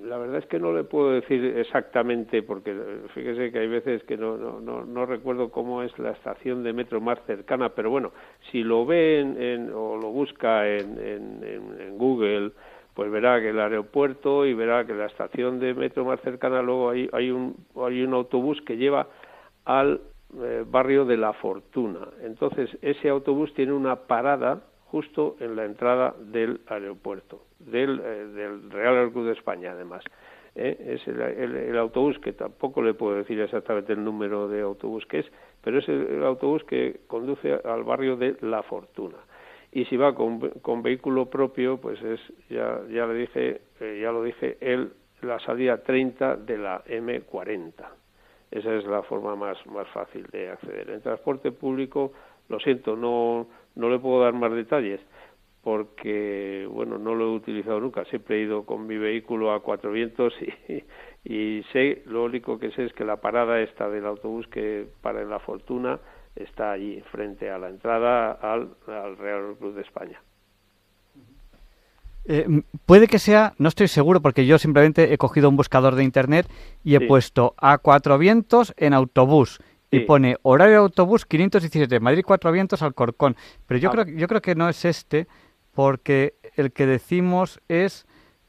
la verdad es que no le puedo decir exactamente porque fíjese que hay veces que no, no, no, recuerdo cómo es la estación de metro más cercana, pero bueno, si lo ve en, o lo busca en, en, Google, pues verá que el aeropuerto y verá que la estación de metro más cercana luego hay, hay, un, hay un autobús que lleva al eh, barrio de La Fortuna. Entonces, ese autobús tiene una parada justo en la entrada del aeropuerto, del, eh, del Real Club de España, además. ¿eh? Es el, autobús que tampoco le puedo decir exactamente el número de autobús que es, pero es el, autobús que conduce al barrio de La Fortuna. Y si va con, vehículo propio, pues es, ya, ya le dije, eh, ya lo dije, el, la salida 30 de la M40. Esa es la forma más, más fácil de acceder. En transporte público, lo siento, no, no le puedo dar más detalles porque, bueno, no lo he utilizado nunca. Siempre he ido con mi vehículo a cuatro vientos y, y sé, lo único que sé es que la parada esta del autobús que para en La Fortuna está allí, frente a la entrada al, Real Club de España. Eh, puede que sea, no estoy seguro porque yo simplemente he cogido un buscador de internet y he puesto a cuatro vientos en autobús y pone horario de autobús 517, Madrid Cuatro Vientos Alcorcón. Pero yo, ah. creo, yo creo que no es este, porque el que decimos es.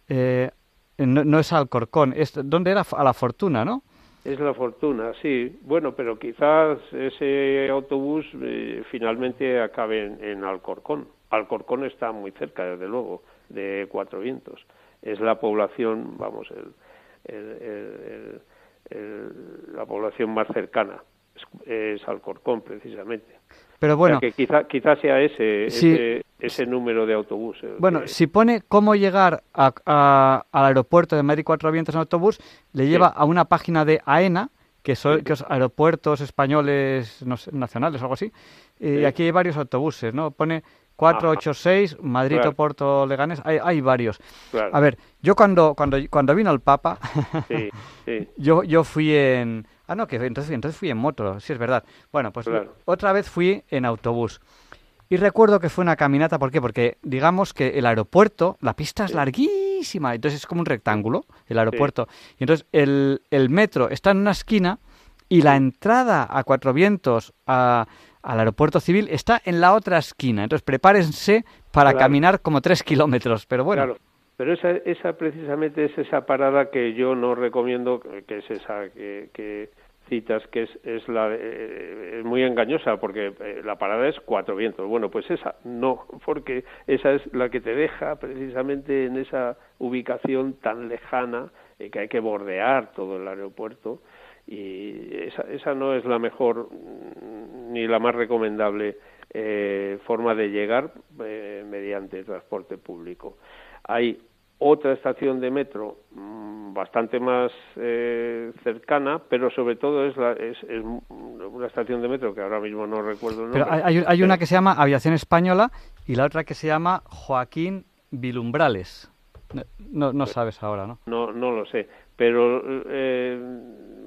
Eh, no, es Alcorcón, es, ¿dónde era? A la Fortuna, ¿no? Es la fortuna, sí. Bueno, pero quizás ese autobús eh, finalmente acabe en, Alcorcón. Alcorcón está muy cerca, desde luego, de Cuatro Vientos. Es la población, vamos, el, la población más cercana es, Alcorcón precisamente. Pero bueno, que quizá, quizá sea ese, ese, número de autobús. Bueno, si pone cómo llegar a, al aeropuerto de Madrid Cuatro Vientos en autobús, le lleva a una página de AENA, que son que aeropuertos españoles nacionales o algo así, y aquí hay varios autobuses, ¿no? Pone 486, Madrid o Porto Leganes, hay, hay varios. A ver, yo cuando, cuando, cuando vino el Papa, *laughs* yo, yo fui en Ah, no, que entonces, entonces fui en moto, sí es verdad. Bueno, pues otra vez fui en autobús. Y recuerdo que fue una caminata, ¿por qué? Porque digamos que el aeropuerto, la pista es larguísima, entonces es como un rectángulo, el aeropuerto. Y entonces el, el, metro está en una esquina y la entrada a Cuatro Vientos al aeropuerto civil está en la otra esquina. Entonces prepárense para caminar como tres kilómetros, pero bueno. Pero esa, esa precisamente es esa parada que yo no recomiendo, que es esa que, citas, que es, es la eh, es muy engañosa porque eh, la parada es cuatro vientos. Bueno, pues esa no, porque esa es la que te deja precisamente en esa ubicación tan lejana eh, que hay que bordear todo el aeropuerto y esa, esa no es la mejor mm, ni la más recomendable forma de llegar mediante transporte público. Hay otra estación de metro mm, bastante más eh, cercana, pero sobre todo es, la, es, una estación de metro que ahora mismo no recuerdo el nombre. Pero hay, hay una que se llama Aviación Española y la otra que se llama Joaquín Vilumbrales. No, no, sabes ahora, ¿no? No, no lo sé, pero eh,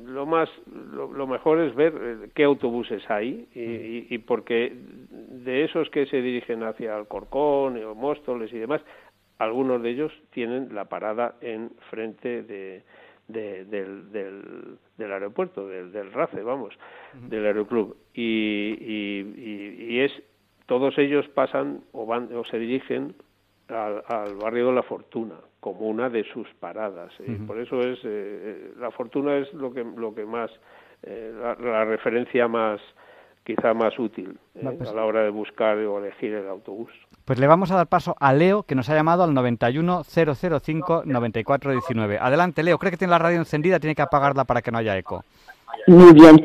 lo más, lo, mejor es ver eh, qué autobuses hay y, y, porque de esos que se dirigen hacia Alcorcón o Móstoles y demás, algunos de ellos tienen la parada en frente de, del, del, aeropuerto, del, del RACE, vamos, del aeroclub. Y, y, es, todos ellos pasan o, van, o se dirigen al, barrio de la Fortuna como una de sus paradas. Y por eso es, eh, eh, la Fortuna es lo que, lo que más, eh, la referencia más quizá más útil ¿eh? pues a la hora de buscar o elegir el autobús. Pues le vamos a dar paso a Leo, que nos ha llamado al 91005-9419. Adelante, Leo. Creo que tiene la radio encendida, tiene que apagarla para que no haya eco. Muy bien.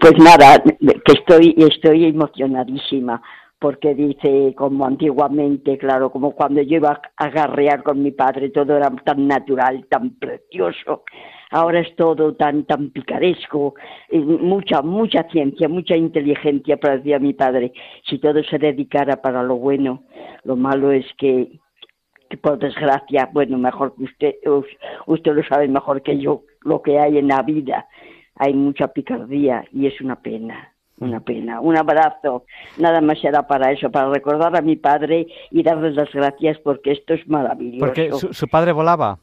Pues nada, que estoy, estoy emocionadísima porque dice, como antiguamente, claro, como cuando yo iba a garrear con mi padre, todo era tan natural, tan precioso. Ahora es todo tan, tan picaresco, mucha, mucha ciencia, mucha inteligencia, pero decía mi padre, si todo se dedicara para lo bueno, lo malo es que, que por desgracia, bueno, mejor que usted, usted lo sabe mejor que yo, lo que hay en la vida, hay mucha picardía y es una pena una pena. Un abrazo, nada más será para eso, para recordar a mi padre y darles las gracias porque esto es maravilloso. Porque su, padre volaba.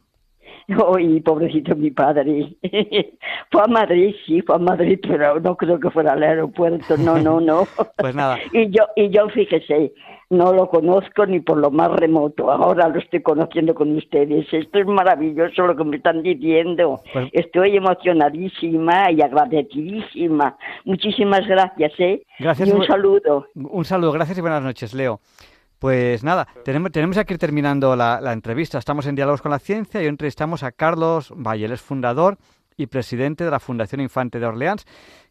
Ay, pobrecito mi padre. *laughs* fue a Madrid, sí, fue a Madrid, pero no creo que fuera al aeropuerto, no, no, no. *laughs* pues nada. y yo, y yo fíjese, no lo conozco ni por lo más remoto. Ahora lo estoy conociendo con ustedes. Esto es maravilloso lo que me están diciendo. Pues estoy emocionadísima y agradecidísima. Muchísimas gracias, ¿eh? Gracias. Y un saludo. Un saludo. Gracias y buenas noches, Leo. Pues nada, tenemos, tenemos que ir terminando la, entrevista. Estamos en Diálogos con la Ciencia y hoy entrevistamos a Carlos Valle, es fundador y presidente de la Fundación Infante de Orleans,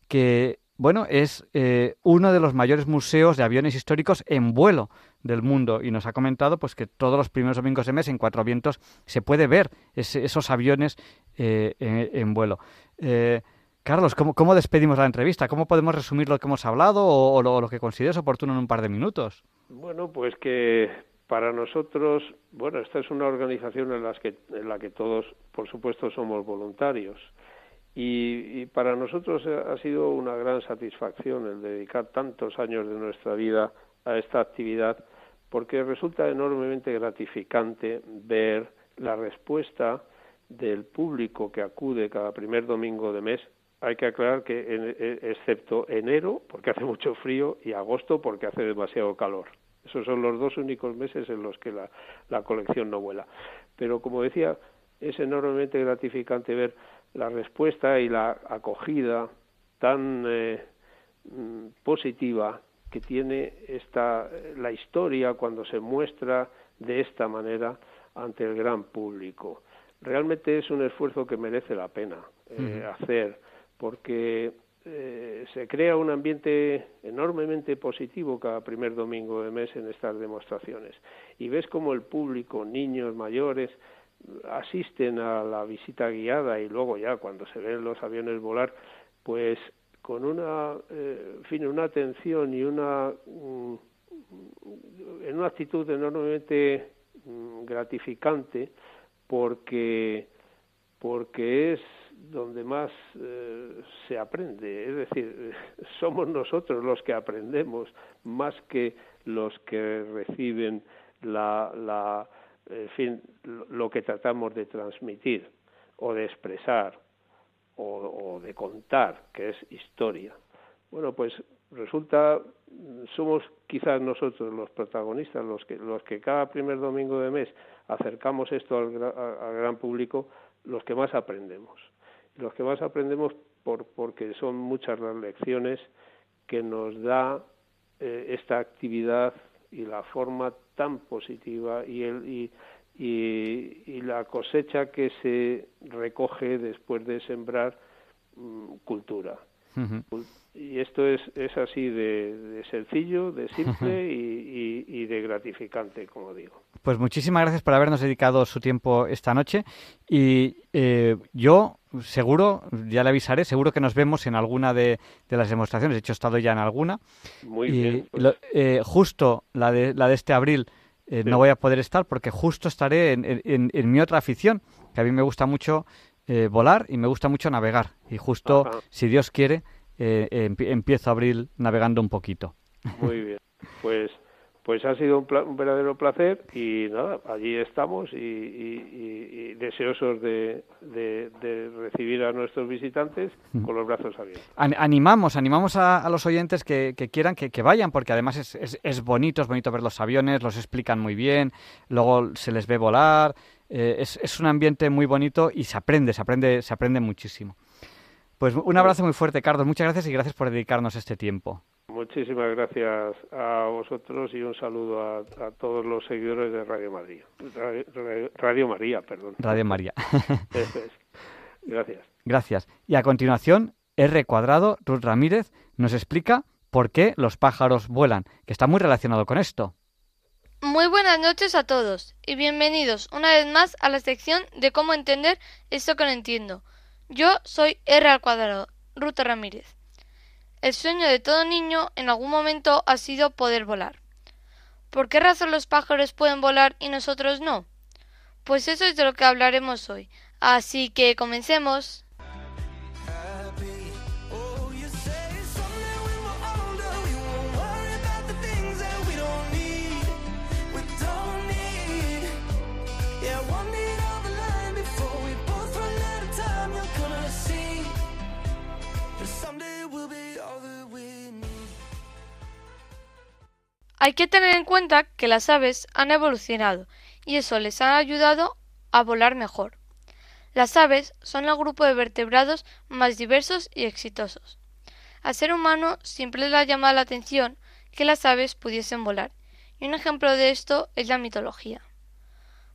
que bueno, es eh, uno de los mayores museos de aviones históricos en vuelo del mundo y nos ha comentado pues que todos los primeros domingos de mes en Cuatro Vientos se puede ver esos aviones eh, en, vuelo. Eh, Carlos, ¿cómo, despedimos la entrevista? ¿Cómo podemos resumir lo que hemos hablado o, lo, que consideres oportuno en un par de minutos? Bueno, pues que para nosotros, bueno, esta es una organización en, que, en la que todos, por supuesto, somos voluntarios. Y, para nosotros ha sido una gran satisfacción el dedicar tantos años de nuestra vida a esta actividad porque resulta enormemente gratificante ver la respuesta del público que acude cada primer domingo de mes. Hay que aclarar que e, excepto enero, porque hace mucho frío, y agosto, porque hace demasiado calor. Esos son los dos únicos meses en los que la colección no vuela. Pero como decía, es enormemente gratificante ver la respuesta y la acogida tan eh, mm, positiva que tiene esta la historia cuando se muestra de esta manera ante el gran público. Realmente es un esfuerzo que merece la pena eh, hacer porque eh, se crea un ambiente enormemente positivo cada primer domingo de mes en estas demostraciones y ves como el público, niños, mayores, asisten a la visita guiada y luego ya cuando se ven los aviones volar, pues con una, eh, fin, una atención y una, mm, en una actitud enormemente mm, gratificante porque porque es donde más eh, se aprende, es decir, *laughs* somos nosotros los que aprendemos más que los que reciben la, la en fin, lo que tratamos de transmitir o de expresar o, de contar, que es historia. Bueno, pues resulta, somos quizás nosotros los protagonistas, los que, los que cada primer domingo de mes acercamos esto al, gran público, los que más aprendemos. Los que más aprendemos por, porque son muchas las lecciones que nos da eh, esta actividad y la forma tan positiva y, el, y, y, la cosecha que se recoge después de sembrar mm, cultura. Y esto es, es así de, sencillo, de simple y, y, de gratificante, como digo. Pues muchísimas gracias por habernos dedicado su tiempo esta noche y eh, yo seguro, ya le avisaré, seguro que nos vemos en alguna de, las demostraciones. De hecho, he estado ya en alguna. Muy bien. Pues. Eh, justo la de, la de este abril eh, no voy a poder estar porque justo estaré en, en, mi otra afición, que a mí me gusta mucho eh, volar y me gusta mucho navegar. Y justo, si Dios quiere, empiezo abril navegando un poquito. Muy bien. Pues pues ha sido un, verdadero placer y nada, allí estamos y, deseosos de, recibir a nuestros visitantes con los brazos abiertos. Animamos, animamos a, los oyentes que, quieran que, vayan porque además es, es, bonito, es bonito ver los aviones, los explican muy bien, luego se les ve volar, eh, es, es un ambiente muy bonito y se aprende, se aprende, se aprende muchísimo. Pues un abrazo muy fuerte, Carlos, muchas gracias y gracias por dedicarnos este tiempo. Muchísimas gracias a vosotros y un saludo a, todos los seguidores de Radio María. Radio, María, perdón. Radio María. *laughs* Gracias. Gracias. Y a continuación, R cuadrado, Ruth Ramírez, nos explica por qué los pájaros vuelan, que está muy relacionado con esto. Muy buenas noches a todos y bienvenidos una vez más a la sección de cómo entender esto que no entiendo. Yo soy R al cuadrado, Ruta Ramírez. El sueño de todo niño en algún momento ha sido poder volar. ¿Por qué razón los pájaros pueden volar y nosotros no? Pues eso es de lo que hablaremos hoy. Así que comencemos. Hay que tener en cuenta que las aves han evolucionado y eso les ha ayudado a volar mejor. Las aves son el grupo de vertebrados más diversos y exitosos. Al ser humano siempre le ha llamado la atención que las aves pudiesen volar, y un ejemplo de esto es la mitología.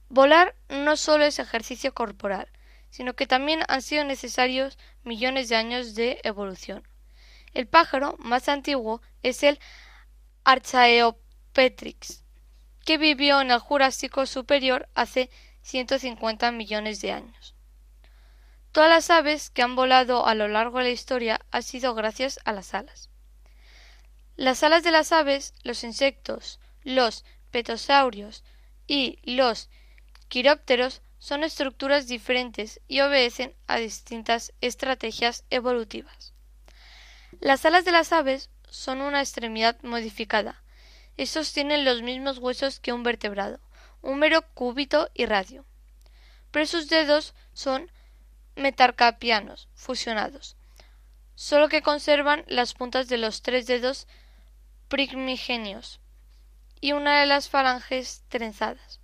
Volar no solo es ejercicio corporal, sino que también han sido necesarios millones de años de evolución. El pájaro más antiguo es el Archaeopteryx, que vivió en el Jurásico superior hace 150 millones de años. Todas las aves que han volado a lo largo de la historia han sido gracias a las alas. Las alas de las aves, los insectos, los petosaurios y los quirópteros son estructuras diferentes y obedecen a distintas estrategias evolutivas. Las alas de las aves son una extremidad modificada. Estos tienen los mismos huesos que un vertebrado, húmero, cúbito y radio. Pero sus dedos son metacarpianos, fusionados, solo que conservan las puntas de los tres dedos primigenios y una de las falanges trenzadas.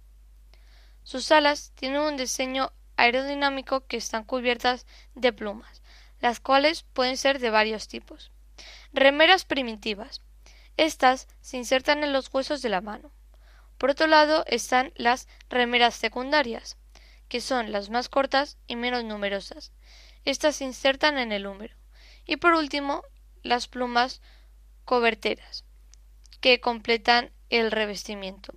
Sus alas tienen un diseño aerodinámico que están cubiertas de plumas, las cuales pueden ser de varios tipos. Remeras primitivas. Estas se insertan en los huesos de la mano. Por otro lado están las remeras secundarias, que son las más cortas y menos numerosas. Estas se insertan en el húmero. Y por último, las plumas coberteras, que completan el revestimiento.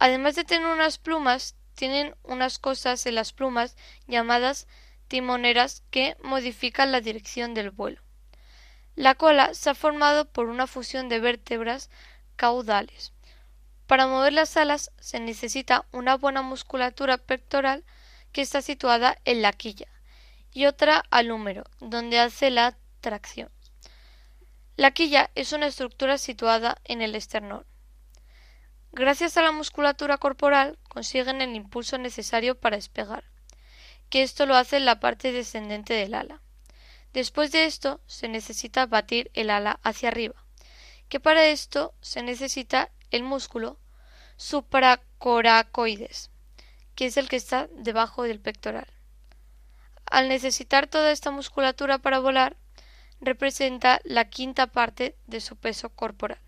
Además de tener unas plumas, tienen unas cosas en las plumas llamadas timoneras que modifican la dirección del vuelo. La cola se ha formado por una fusión de vértebras caudales. Para mover las alas se necesita una buena musculatura pectoral que está situada en la quilla y otra al húmero, donde hace la tracción. La quilla es una estructura situada en el esternón. Gracias a la musculatura corporal consiguen el impulso necesario para despegar, que esto lo hace en la parte descendente del ala. Después de esto se necesita batir el ala hacia arriba, que para esto se necesita el músculo supracoracoides, que es el que está debajo del pectoral. Al necesitar toda esta musculatura para volar, representa la quinta parte de su peso corporal.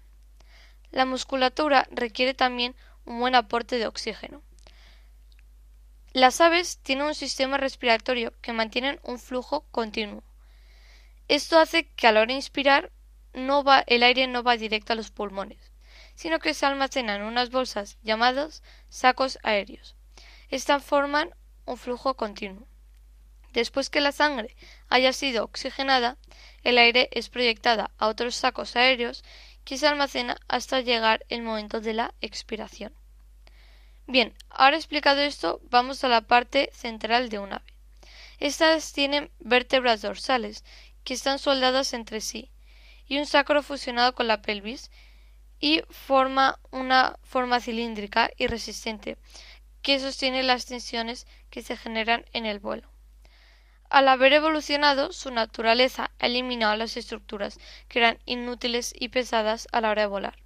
La musculatura requiere también un buen aporte de oxígeno. Las aves tienen un sistema respiratorio que mantienen un flujo continuo. Esto hace que a la hora de inspirar no va, el aire no va directo a los pulmones, sino que se almacena en unas bolsas llamadas sacos aéreos. Estas forman un flujo continuo. Después que la sangre haya sido oxigenada, el aire es proyectada a otros sacos aéreos que se almacena hasta llegar el momento de la expiración. Bien, ahora explicado esto, vamos a la parte central de un ave. Estas tienen vértebras dorsales que están soldadas entre sí, y un sacro fusionado con la pelvis, y forma una forma cilíndrica y resistente, que sostiene las tensiones que se generan en el vuelo. Al haber evolucionado, su naturaleza ha eliminado las estructuras que eran inútiles y pesadas a la hora de volar.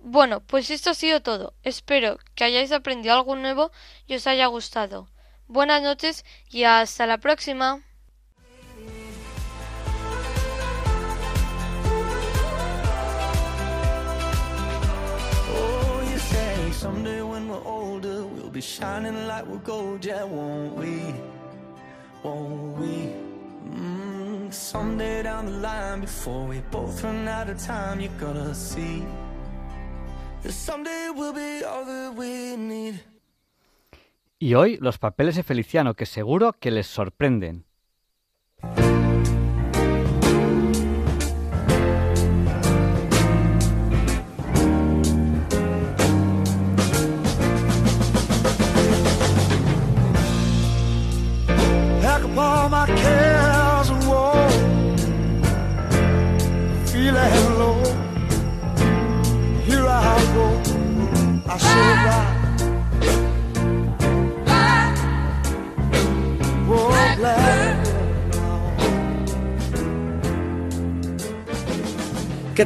Bueno, pues esto ha sido todo. Espero que hayáis aprendido algo nuevo y os haya gustado. Buenas noches y hasta la próxima. Be shining like we're gold, yeah, won't we? Won't we? Mm, someday down the line before we both run out of time. You gotta see that someday we'll be all that we need. Y hoy los papeles de Feliciano que seguro que les sorprenden.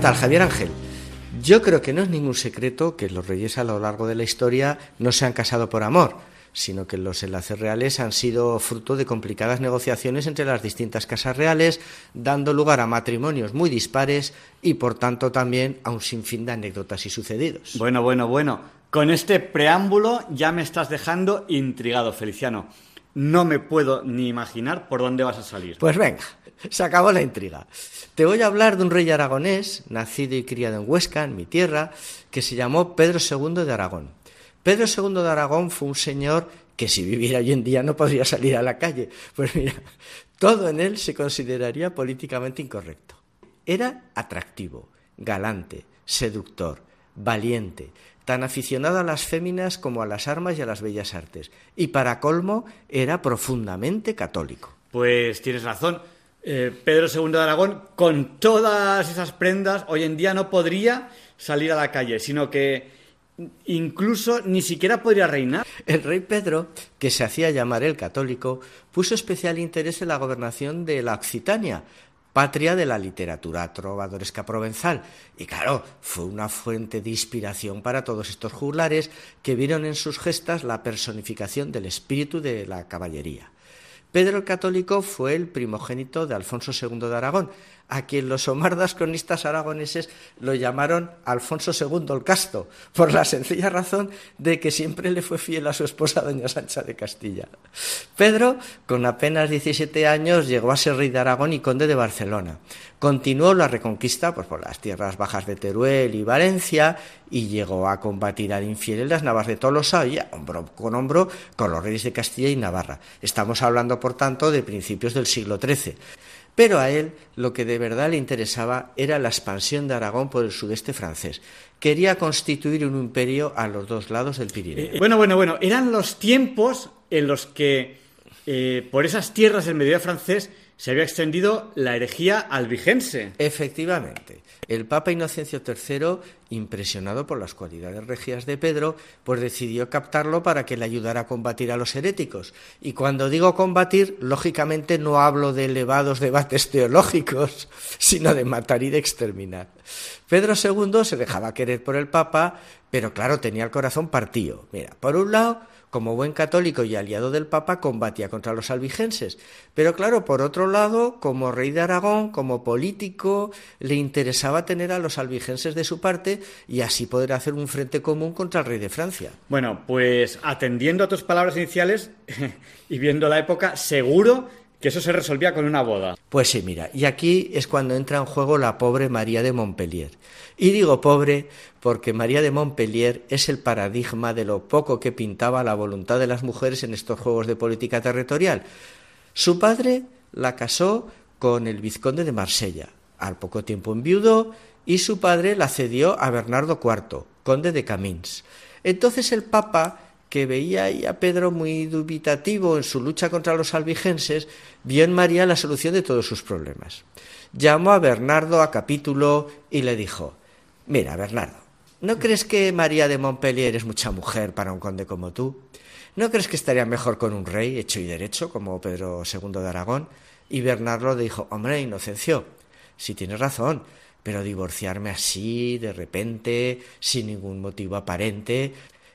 Tal, Javier Ángel? Yo creo que no es ningún secreto que los reyes a lo largo de la historia no se han casado por amor, sino que los enlaces reales han sido fruto de complicadas negociaciones entre las distintas casas reales, dando lugar a matrimonios muy dispares y, por tanto, también a un sinfín de anécdotas y sucedidos. Bueno, bueno, bueno. Con este preámbulo ya me estás dejando intrigado, Feliciano. No me puedo ni imaginar por dónde vas a salir. Pues venga, se acabó la intriga. Te voy a hablar de un rey aragonés, nacido y criado en Huesca, en mi tierra, que se llamó Pedro II de Aragón. Pedro II de Aragón fue un señor que si viviera hoy en día no podría salir a la calle. Pues mira, todo en él se consideraría políticamente incorrecto. Era atractivo, galante, seductor, valiente, tan aficionado a las féminas como a las armas y a las bellas artes. Y para colmo, era profundamente católico. Pues tienes razón. Eh, Pedro II de Aragón, con todas esas prendas, hoy en día no podría salir a la calle, sino que incluso ni siquiera podría reinar. El rey Pedro, que se hacía llamar el católico, puso especial interés en la gobernación de la Occitania, patria de la literatura trovadoresca provenzal. Y claro, fue una fuente de inspiración para todos estos juglares que vieron en sus gestas la personificación del espíritu de la caballería. Pedro el Católico fue el primogénito de Alfonso II de Aragón, a quien los somardas cronistas aragoneses lo llamaron Alfonso II el Casto, por la sencilla razón de que siempre le fue fiel a su esposa doña Sancha de Castilla. Pedro, con apenas 17 años, llegó a ser rey de Aragón y conde de Barcelona. Continuó la reconquista pues, por las tierras bajas de Teruel y Valencia y llegó a combatir al infiel en las navas de Tolosa y hombro con hombro con los reyes de Castilla y Navarra. Estamos hablando, por tanto, de principios del siglo XIII. Pero a él lo que de verdad le interesaba era la expansión de Aragón por el sudeste francés. Quería constituir un imperio a los dos lados del Pirineo. Eh, bueno, bueno, bueno, eran los tiempos en los que eh, por esas tierras del Medioevo francés se había extendido la herejía albigense. Efectivamente. El Papa Inocencio III, impresionado por las cualidades regias de Pedro, pues decidió captarlo para que le ayudara a combatir a los heréticos. Y cuando digo combatir, lógicamente no hablo de elevados debates teológicos, *laughs* sino de matar y de exterminar. Pedro II se dejaba querer por el Papa, pero claro, tenía el corazón partido. Mira, por un lado, como buen católico y aliado del Papa, combatía contra los albigenses. Pero claro, por otro lado, como rey de Aragón, como político, le interesaba tener a los albigenses de su parte y así poder hacer un frente común contra el rey de Francia. Bueno, pues atendiendo a tus palabras iniciales *laughs* y viendo la época, seguro que eso se resolvía con una boda. Pues sí, mira, y aquí es cuando entra en juego la pobre María de Montpellier. Y digo pobre porque María de Montpellier es el paradigma de lo poco que pintaba la voluntad de las mujeres en estos juegos de política territorial. Su padre la casó con el vizconde de Marsella. Al poco tiempo enviudó y su padre la cedió a Bernardo IV, conde de Camins. Entonces el Papa que veía ahí a Pedro muy dubitativo en su lucha contra los albigenses, vio en María la solución de todos sus problemas. Llamó a Bernardo a capítulo y le dijo, mira, Bernardo, ¿no crees que María de Montpellier es mucha mujer para un conde como tú? ¿No crees que estaría mejor con un rey hecho y derecho como Pedro II de Aragón? Y Bernardo dijo, hombre, Inocencio, si tienes razón, pero divorciarme así, de repente, sin ningún motivo aparente,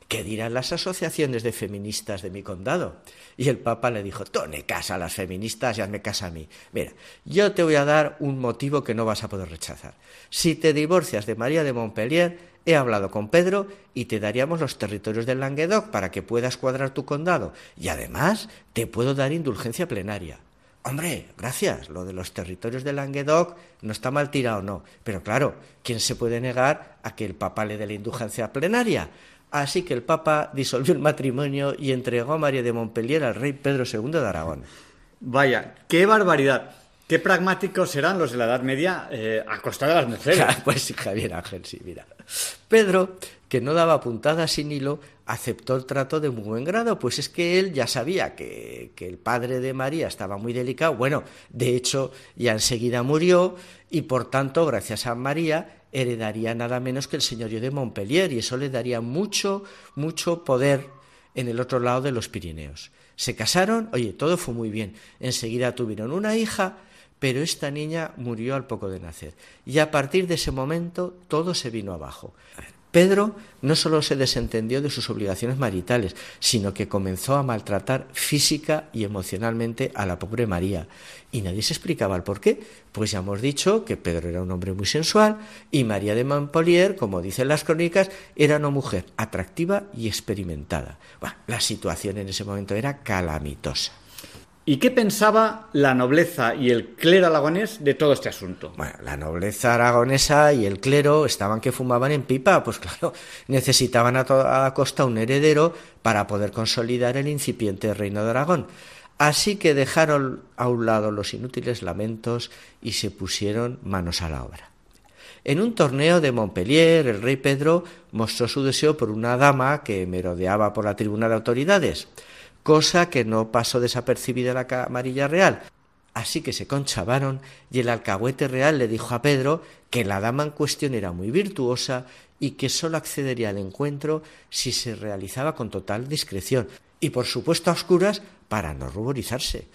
¿qué dirán las asociaciones de feministas de mi condado? Y el Papa le dijo, tone casa a las feministas y hazme casa a mí. Mira, yo te voy a dar un motivo que no vas a poder rechazar. Si te divorcias de María de Montpellier, he hablado con Pedro y te daríamos los territorios del Languedoc para que puedas cuadrar tu condado. Y además te puedo dar indulgencia plenaria. Hombre, gracias, lo de los territorios de Languedoc no está mal tirado, no. Pero claro, ¿quién se puede negar a que el Papa le dé la indulgencia plenaria? Así que el Papa disolvió el matrimonio y entregó a María de Montpellier al rey Pedro II de Aragón. Vaya, qué barbaridad. Qué pragmáticos serán los de la Edad Media eh, a costa de las mujeres. *laughs* pues sí, Javier Ángel, sí, mira. Pedro, que no daba puntadas sin hilo, aceptó el trato de muy buen grado, pues es que él ya sabía que, que, el padre de María estaba muy delicado. Bueno, de hecho, ya enseguida murió y por tanto, gracias a María, heredaría nada menos que el señorío de Montpellier y eso le daría mucho, mucho poder en el otro lado de los Pirineos. Se casaron, oye, todo fue muy bien. Enseguida tuvieron una hija pero esta niña murió al poco de nacer. Y a partir de ese momento todo se vino abajo. Pedro no solo se desentendió de sus obligaciones maritales, sino que comenzó a maltratar física y emocionalmente a la pobre María. Y nadie se explicaba el por qué. Pues ya hemos dicho que Pedro era un hombre muy sensual y María de Montpellier, como dicen las crónicas, era una mujer atractiva y experimentada. la situación en ese momento era calamitosa. ¿Y qué pensaba la nobleza y el clero aragonés de todo este asunto? Bueno, la nobleza aragonesa y el clero estaban que fumaban en pipa, pues *laughs* claro, necesitaban a toda costa un heredero para poder consolidar el incipiente reino de Aragón. Así que dejaron a un lado los inútiles lamentos y se pusieron manos a la obra. En un torneo de Montpellier, el rey Pedro mostró su deseo por una dama que merodeaba por la tribuna de autoridades cosa que no pasó desapercibida la camarilla real. Así que se conchavaron y el alcahuete real le dijo a Pedro que la dama en cuestión era muy virtuosa y que sólo accedería al encuentro si se realizaba con total discreción y por supuesto a oscuras para no ruborizarse.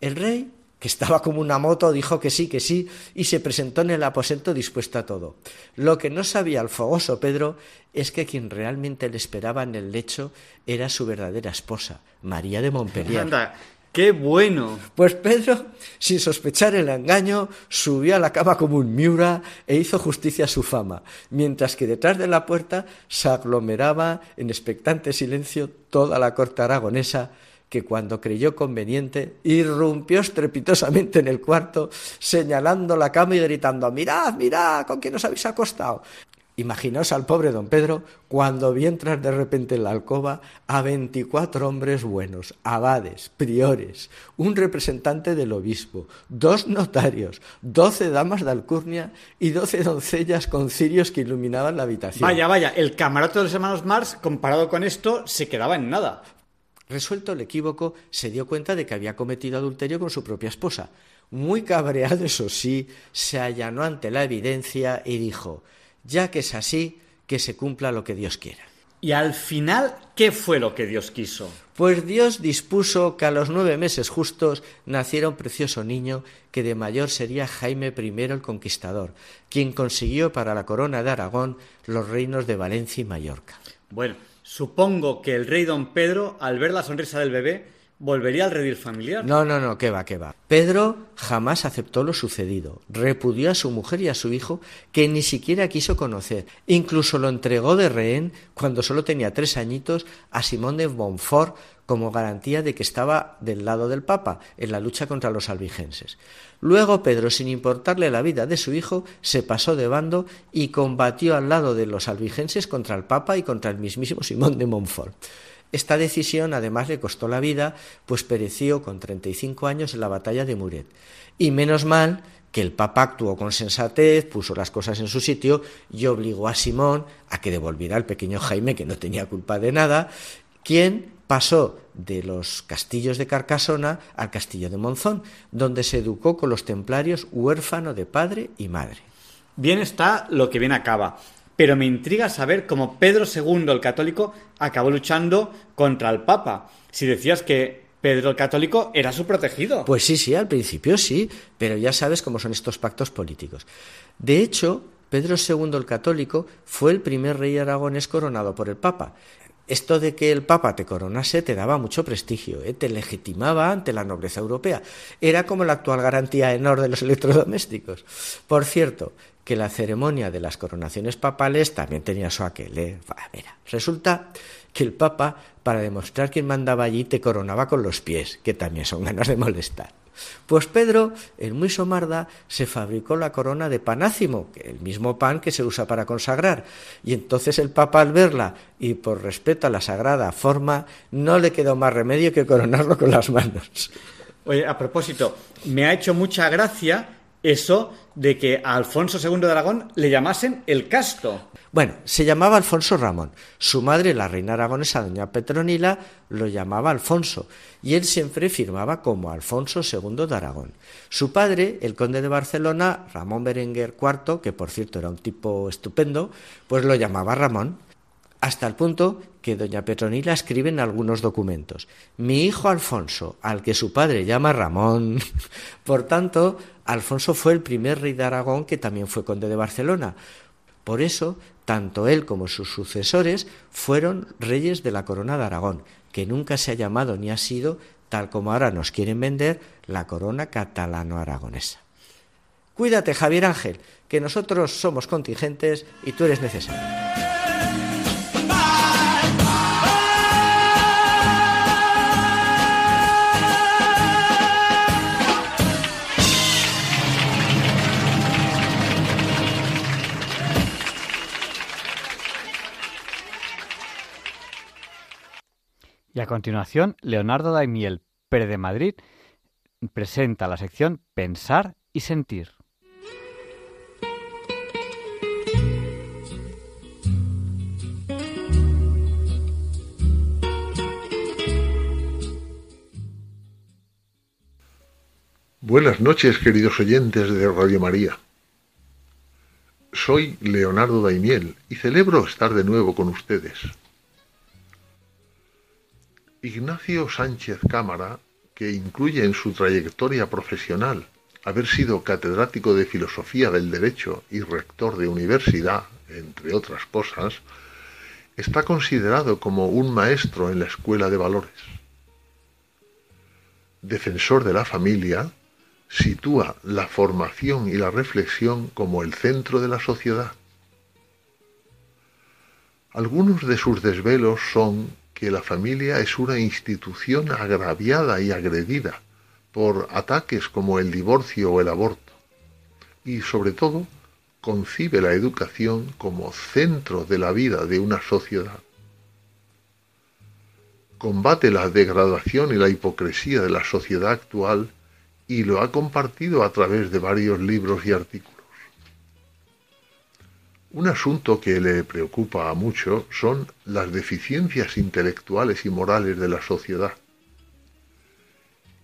El rey que estaba como una moto, dijo que sí, que sí, y se presentó en el aposento dispuesto a todo. Lo que no sabía el fogoso Pedro es que quien realmente le esperaba en el lecho era su verdadera esposa, María de Montpellier. Anda, ¡Qué bueno! Pues Pedro, sin sospechar el engaño, subió a la cama como un miura e hizo justicia a su fama, mientras que detrás de la puerta se aglomeraba en expectante silencio toda la corte aragonesa, que cuando creyó conveniente irrumpió estrepitosamente en el cuarto, señalando la cama y gritando Mirad, mirad, con quién os habéis acostado. Imaginaos al pobre don Pedro cuando vi entrar de repente en la alcoba a veinticuatro hombres buenos, abades, priores, un representante del obispo, dos notarios, doce damas de alcurnia y doce doncellas con cirios que iluminaban la habitación. Vaya, vaya, el camarote de los hermanos Mars, comparado con esto, se quedaba en nada. Resuelto el equívoco, se dio cuenta de que había cometido adulterio con su propia esposa. Muy cabreado, eso sí, se allanó ante la evidencia y dijo ya que es así, que se cumpla lo que Dios quiera. Y al final, ¿qué fue lo que Dios quiso? Pues Dios dispuso que a los nueve meses justos naciera un precioso niño que de mayor sería Jaime I el Conquistador, quien consiguió para la corona de Aragón los reinos de Valencia y Mallorca. Bueno, Supongo que el rey don Pedro, al ver la sonrisa del bebé, volvería al redil familiar. No, no, no, que va, que va. Pedro jamás aceptó lo sucedido. Repudió a su mujer y a su hijo, que ni siquiera quiso conocer. Incluso lo entregó de rehén cuando solo tenía tres añitos a Simón de Montfort como garantía de que estaba del lado del Papa en la lucha contra los albigenses. Luego Pedro, sin importarle la vida de su hijo, se pasó de bando y combatió al lado de los albigenses contra el Papa y contra el mismísimo Simón de Montfort. Esta decisión además le costó la vida, pues pereció con 35 años en la batalla de Muret. Y menos mal que el Papa actuó con sensatez, puso las cosas en su sitio y obligó a Simón a que devolviera al pequeño Jaime, que no tenía culpa de nada, quien pasó de los castillos de Carcasona al castillo de Monzón, donde se educó con los templarios huérfano de padre y madre. Bien está lo que bien acaba, pero me intriga saber cómo Pedro II el católico acabó luchando contra el Papa. Si decías que Pedro el Católico era su protegido. Pues sí, sí, al principio sí, pero ya sabes cómo son estos pactos políticos. De hecho, Pedro II el Católico fue el primer rey aragonés coronado por el Papa esto de que el Papa te coronase te daba mucho prestigio, ¿eh? te legitimaba ante la nobleza europea. Era como la actual garantía en orden de los electrodomésticos. Por cierto, que la ceremonia de las coronaciones papales también tenía su aquel. resulta que el Papa, para demostrar quién mandaba allí, te coronaba con los pies, que también son ganas de molestar. Pues Pedro, en muy somarda, se fabricó la corona de panácimo, el mismo pan que se usa para consagrar. Y entonces el Papa al verla y por respeto a la sagrada forma, no le quedó más remedio que coronarlo con las manos. Oye, a propósito, me ha hecho mucha gracia eso de que a Alfonso II de Aragón le llamasen el casto. Bueno, se llamaba Alfonso Ramón. Su madre, la reina aragonesa, doña Petronila, lo llamaba Alfonso, y él siempre firmaba como Alfonso II de Aragón. Su padre, el conde de Barcelona, Ramón Berenguer IV, que por cierto era un tipo estupendo, pues lo llamaba Ramón, hasta el punto que doña Petronila escribe en algunos documentos, mi hijo Alfonso, al que su padre llama Ramón. *laughs* Por tanto, Alfonso fue el primer rey de Aragón que también fue conde de Barcelona. Por eso, tanto él como sus sucesores fueron reyes de la corona de Aragón, que nunca se ha llamado ni ha sido, tal como ahora nos quieren vender, la corona catalano-aragonesa. Cuídate, Javier Ángel, que nosotros somos contingentes y tú eres necesario. Y a continuación, Leonardo Daimiel, Pere de Madrid, presenta la sección Pensar y Sentir. Buenas noches, queridos oyentes de Radio María. Soy Leonardo Daimiel y celebro estar de nuevo con ustedes. Ignacio Sánchez Cámara, que incluye en su trayectoria profesional haber sido catedrático de Filosofía del Derecho y rector de universidad, entre otras cosas, está considerado como un maestro en la escuela de valores. Defensor de la familia, sitúa la formación y la reflexión como el centro de la sociedad. Algunos de sus desvelos son que la familia es una institución agraviada y agredida por ataques como el divorcio o el aborto. Y sobre todo, concibe la educación como centro de la vida de una sociedad. Combate la degradación y la hipocresía de la sociedad actual y lo ha compartido a través de varios libros y artículos. Un asunto que le preocupa a mucho son las deficiencias intelectuales y morales de la sociedad.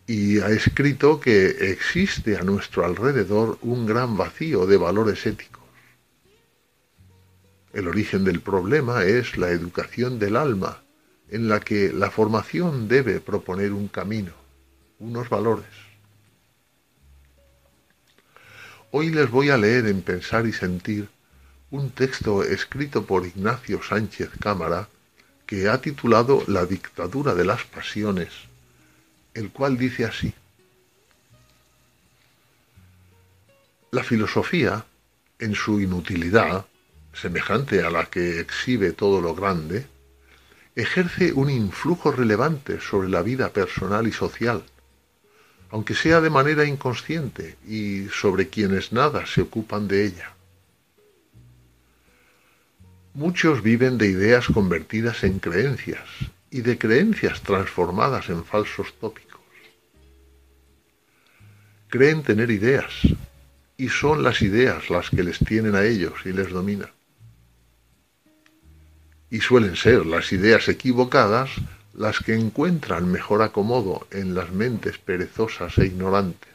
Y ha escrito que existe a nuestro alrededor un gran vacío de valores éticos. El origen del problema es la educación del alma, en la que la formación debe proponer un camino, unos valores. Hoy les voy a leer en Pensar y Sentir un texto escrito por Ignacio Sánchez Cámara que ha titulado La dictadura de las pasiones, el cual dice así. La filosofía, en su inutilidad, semejante a la que exhibe todo lo grande, ejerce un influjo relevante sobre la vida personal y social, aunque sea de manera inconsciente y sobre quienes nada se ocupan de ella. Muchos viven de ideas convertidas en creencias y de creencias transformadas en falsos tópicos. Creen tener ideas y son las ideas las que les tienen a ellos y les dominan. Y suelen ser las ideas equivocadas las que encuentran mejor acomodo en las mentes perezosas e ignorantes.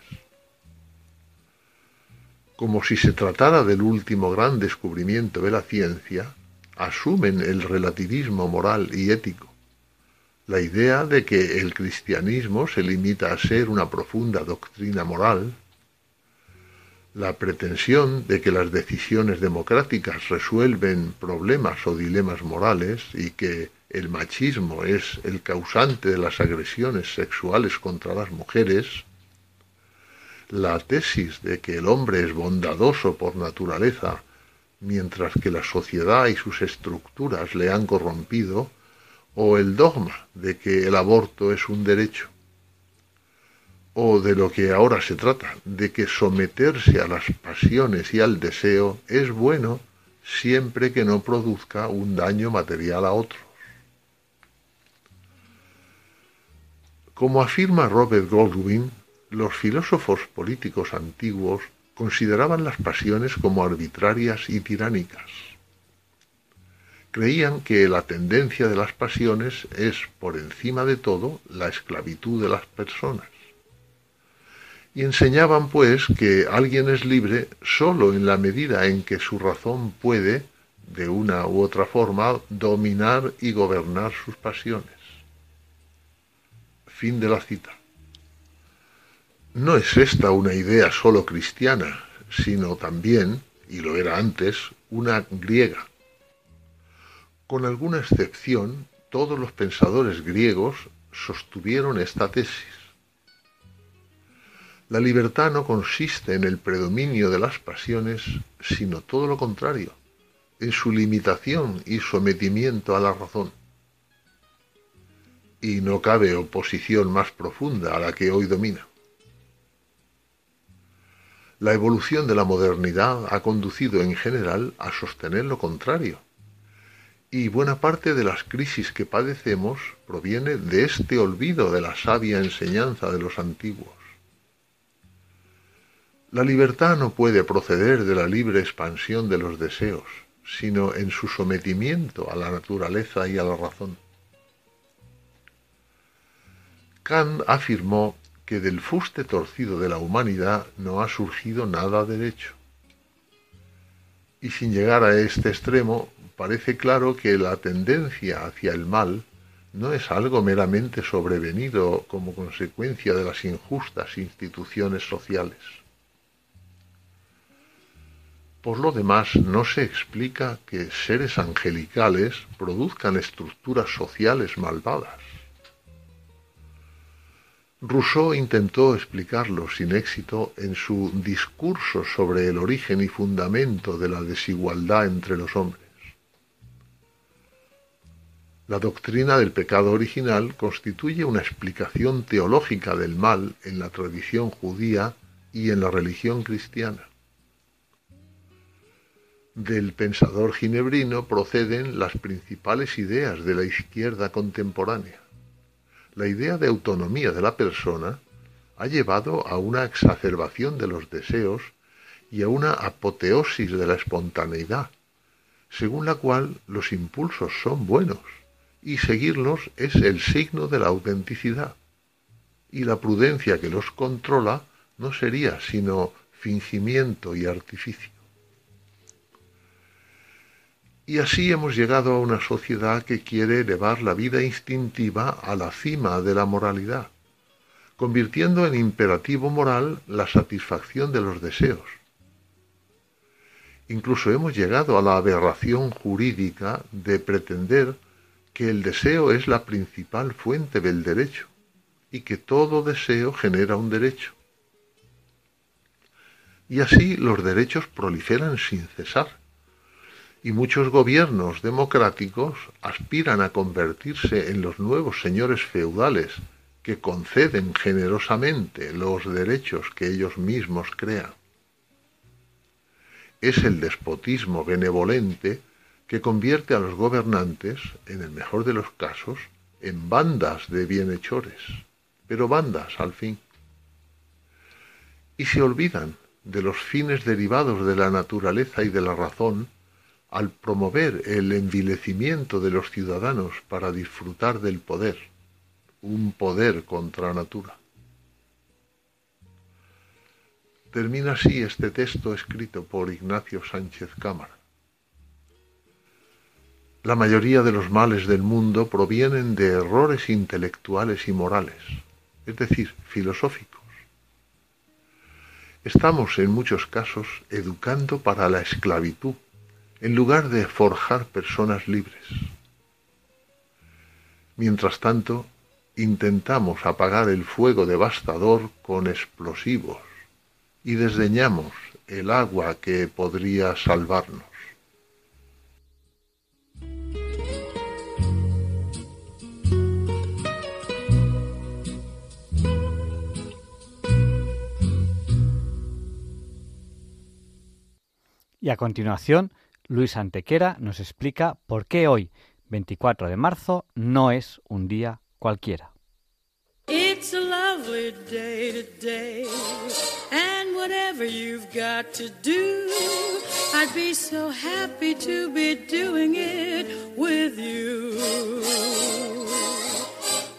Como si se tratara del último gran descubrimiento de la ciencia, asumen el relativismo moral y ético, la idea de que el cristianismo se limita a ser una profunda doctrina moral, la pretensión de que las decisiones democráticas resuelven problemas o dilemas morales y que el machismo es el causante de las agresiones sexuales contra las mujeres, la tesis de que el hombre es bondadoso por naturaleza mientras que la sociedad y sus estructuras le han corrompido, o el dogma de que el aborto es un derecho. o de lo que ahora se trata, de que someterse a las pasiones y al deseo es bueno siempre que no produzca un daño material a otros. Como afirma Robert Goldwyn, los filósofos políticos antiguos consideraban las pasiones como arbitrarias y tiránicas. Creían que la tendencia de las pasiones es, por encima de todo, la esclavitud de las personas. Y enseñaban, pues, que alguien es libre sólo en la medida en que su razón puede, de una u otra forma, dominar y gobernar sus pasiones. Fin de la cita. No es esta una idea sólo cristiana, sino también, y lo era antes, una griega. Con alguna excepción, todos los pensadores griegos sostuvieron esta tesis. La libertad no consiste en el predominio de las pasiones, sino todo lo contrario, en su limitación y sometimiento a la razón. Y no cabe oposición más profunda a la que hoy domina. La evolución de la modernidad ha conducido en general a sostener lo contrario. Y buena parte de las crisis que padecemos proviene de este olvido de la sabia enseñanza de los antiguos. La libertad no puede proceder de la libre expansión de los deseos, sino en su sometimiento a la naturaleza y a la razón. Kant afirmó que del fuste torcido de la humanidad no ha surgido nada derecho. Y sin llegar a este extremo, parece claro que la tendencia hacia el mal no es algo meramente sobrevenido como consecuencia de las injustas instituciones sociales. Por lo demás, no se explica que seres angelicales produzcan estructuras sociales malvadas. Rousseau intentó explicarlo sin éxito en su discurso sobre el origen y fundamento de la desigualdad entre los hombres. La doctrina del pecado original constituye una explicación teológica del mal en la tradición judía y en la religión cristiana. Del pensador ginebrino proceden las principales ideas de la izquierda contemporánea la idea de autonomía de la persona ha llevado a una exacerbación de los deseos y a una apoteosis de la espontaneidad, según la cual los impulsos son buenos y seguirlos es el signo de la autenticidad, y la prudencia que los controla no sería sino fingimiento y artificio. Y así hemos llegado a una sociedad que quiere elevar la vida instintiva a la cima de la moralidad, convirtiendo en imperativo moral la satisfacción de los deseos. Incluso hemos llegado a la aberración jurídica de pretender que el deseo es la principal fuente del derecho y que todo deseo genera un derecho. Y así los derechos proliferan sin cesar y muchos gobiernos democráticos aspiran a convertirse en los nuevos señores feudales que conceden generosamente los derechos que ellos mismos crean. Es el despotismo benevolente que convierte a los gobernantes, en el mejor de los casos, en bandas de bienhechores, pero bandas al fin. Y se olvidan de los fines derivados de la naturaleza y de la razón al promover el envilecimiento de los ciudadanos para disfrutar del poder, un poder contra natura. Termina así este texto escrito por Ignacio Sánchez Cámara. La mayoría de los males del mundo provienen de errores intelectuales y morales, es decir, filosóficos. Estamos en muchos casos educando para la esclavitud en lugar de forjar personas libres. Mientras tanto, intentamos apagar el fuego devastador con explosivos y desdeñamos el agua que podría salvarnos. Y a continuación Luis Antequera nos explica por qué hoy, 24 de marzo, no es un día cualquiera. It's a lovely day today, and whatever you've got to do, I'd be so happy to be doing it with you.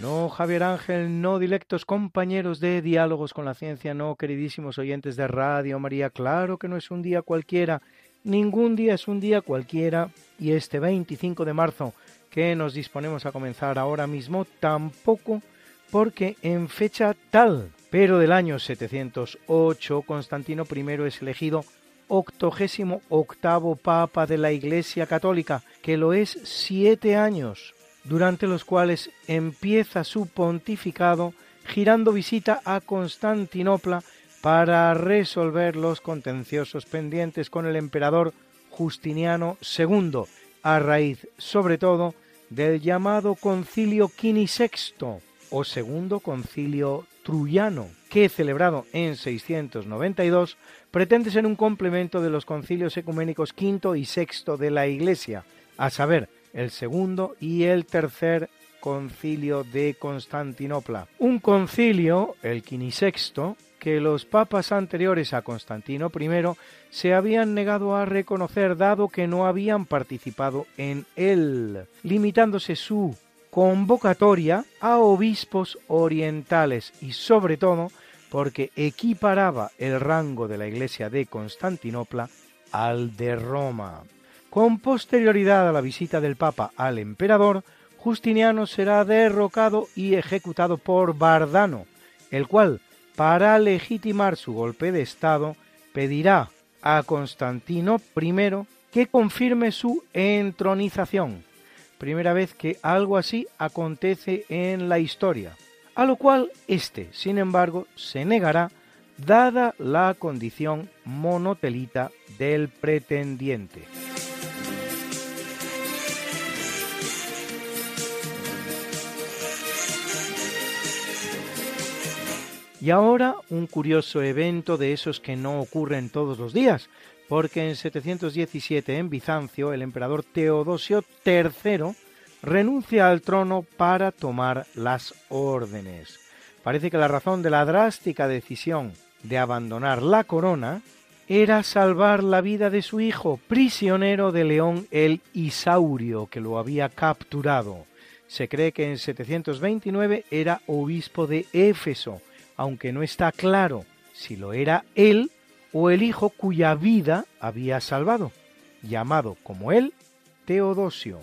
No, Javier Ángel, no, directos compañeros de Diálogos con la Ciencia, no, queridísimos oyentes de Radio María, claro que no es un día cualquiera, ningún día es un día cualquiera, y este 25 de marzo que nos disponemos a comenzar ahora mismo tampoco, porque en fecha tal, pero del año 708, Constantino I es elegido octogésimo octavo Papa de la Iglesia Católica, que lo es siete años durante los cuales empieza su pontificado girando visita a Constantinopla para resolver los contenciosos pendientes con el emperador Justiniano II, a raíz sobre todo del llamado concilio quinisexto o segundo concilio truyano, que celebrado en 692 pretende ser un complemento de los concilios ecuménicos quinto y sexto de la Iglesia, a saber, el segundo y el tercer concilio de Constantinopla. Un concilio, el quinisexto, que los papas anteriores a Constantino I se habían negado a reconocer dado que no habían participado en él, limitándose su convocatoria a obispos orientales y sobre todo porque equiparaba el rango de la Iglesia de Constantinopla al de Roma. Con posterioridad a la visita del Papa al emperador, Justiniano será derrocado y ejecutado por Bardano, el cual, para legitimar su golpe de Estado, pedirá a Constantino I que confirme su entronización, primera vez que algo así acontece en la historia, a lo cual éste, sin embargo, se negará dada la condición monotelita del pretendiente. Y ahora un curioso evento de esos que no ocurren todos los días, porque en 717 en Bizancio el emperador Teodosio III renuncia al trono para tomar las órdenes. Parece que la razón de la drástica decisión de abandonar la corona era salvar la vida de su hijo, prisionero de León el Isaurio, que lo había capturado. Se cree que en 729 era obispo de Éfeso, aunque no está claro si lo era él o el hijo cuya vida había salvado, llamado como él Teodosio.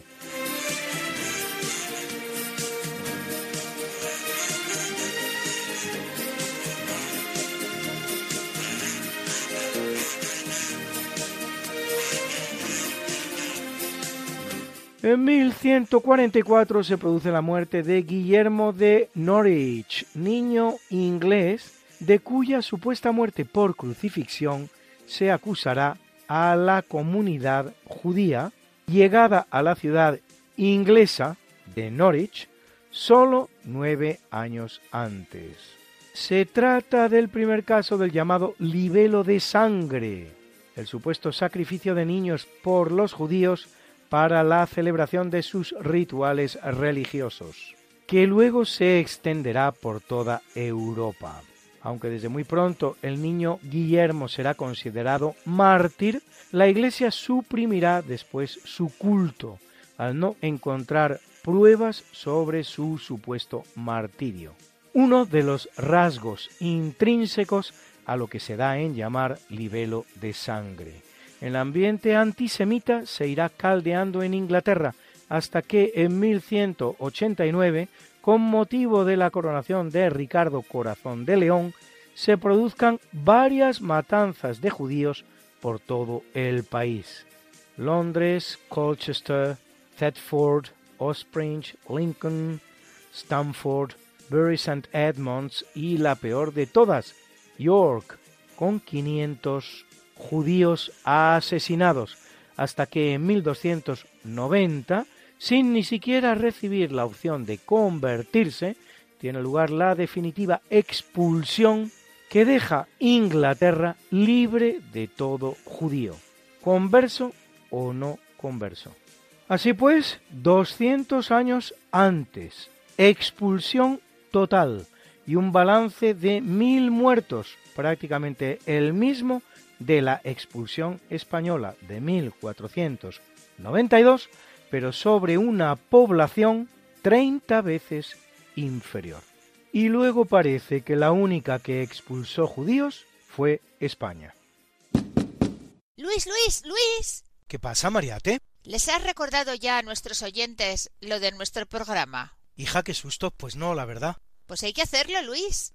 En 1144 se produce la muerte de Guillermo de Norwich, niño inglés de cuya supuesta muerte por crucifixión se acusará a la comunidad judía llegada a la ciudad inglesa de Norwich solo nueve años antes. Se trata del primer caso del llamado libelo de sangre, el supuesto sacrificio de niños por los judíos para la celebración de sus rituales religiosos, que luego se extenderá por toda Europa. Aunque desde muy pronto el niño Guillermo será considerado mártir, la Iglesia suprimirá después su culto, al no encontrar pruebas sobre su supuesto martirio. Uno de los rasgos intrínsecos a lo que se da en llamar libelo de sangre. El ambiente antisemita se irá caldeando en Inglaterra hasta que en 1189, con motivo de la coronación de Ricardo Corazón de León, se produzcan varias matanzas de judíos por todo el país. Londres, Colchester, Thetford, Ospringe, Lincoln, Stamford, Bury St. Edmunds y la peor de todas, York, con 500 judíos asesinados, hasta que en 1290, sin ni siquiera recibir la opción de convertirse, tiene lugar la definitiva expulsión que deja Inglaterra libre de todo judío, converso o no converso. Así pues, 200 años antes, expulsión total y un balance de mil muertos, prácticamente el mismo de la expulsión española de 1492, pero sobre una población 30 veces inferior. Y luego parece que la única que expulsó judíos fue España. Luis, Luis, Luis. ¿Qué pasa, Mariate? ¿Les has recordado ya a nuestros oyentes lo de nuestro programa? Hija, qué susto. Pues no, la verdad. Pues hay que hacerlo, Luis.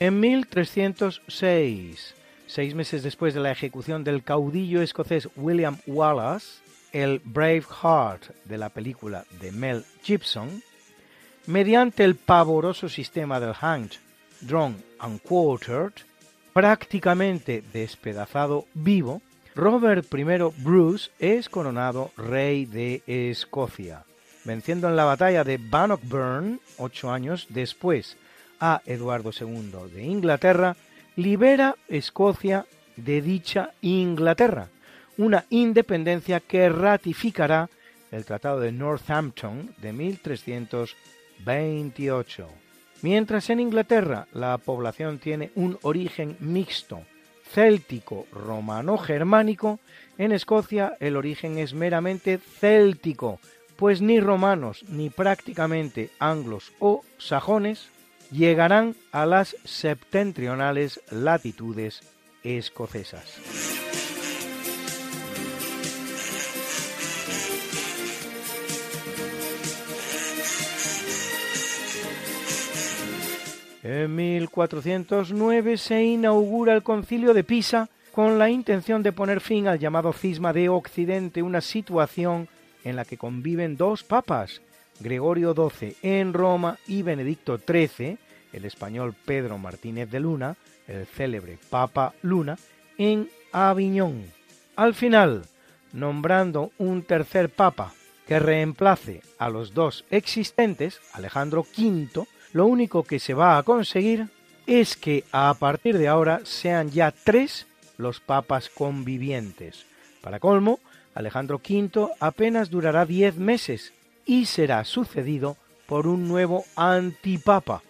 En 1306, seis meses después de la ejecución del caudillo escocés William Wallace, el Braveheart de la película de Mel Gibson, mediante el pavoroso sistema del hanged, drawn and quartered, prácticamente despedazado vivo, Robert I Bruce es coronado rey de Escocia, venciendo en la batalla de Bannockburn ocho años después a Eduardo II de Inglaterra, libera Escocia de dicha Inglaterra, una independencia que ratificará el Tratado de Northampton de 1328. Mientras en Inglaterra la población tiene un origen mixto, céltico, romano-germánico, en Escocia el origen es meramente céltico, pues ni romanos ni prácticamente anglos o sajones llegarán a las septentrionales latitudes escocesas. En 1409 se inaugura el concilio de Pisa con la intención de poner fin al llamado cisma de Occidente, una situación en la que conviven dos papas, Gregorio XII en Roma y Benedicto XIII, el español Pedro Martínez de Luna, el célebre Papa Luna, en Aviñón. Al final, nombrando un tercer papa que reemplace a los dos existentes, Alejandro V, lo único que se va a conseguir es que a partir de ahora sean ya tres los papas convivientes. Para colmo, Alejandro V apenas durará diez meses y será sucedido por un nuevo antipapa,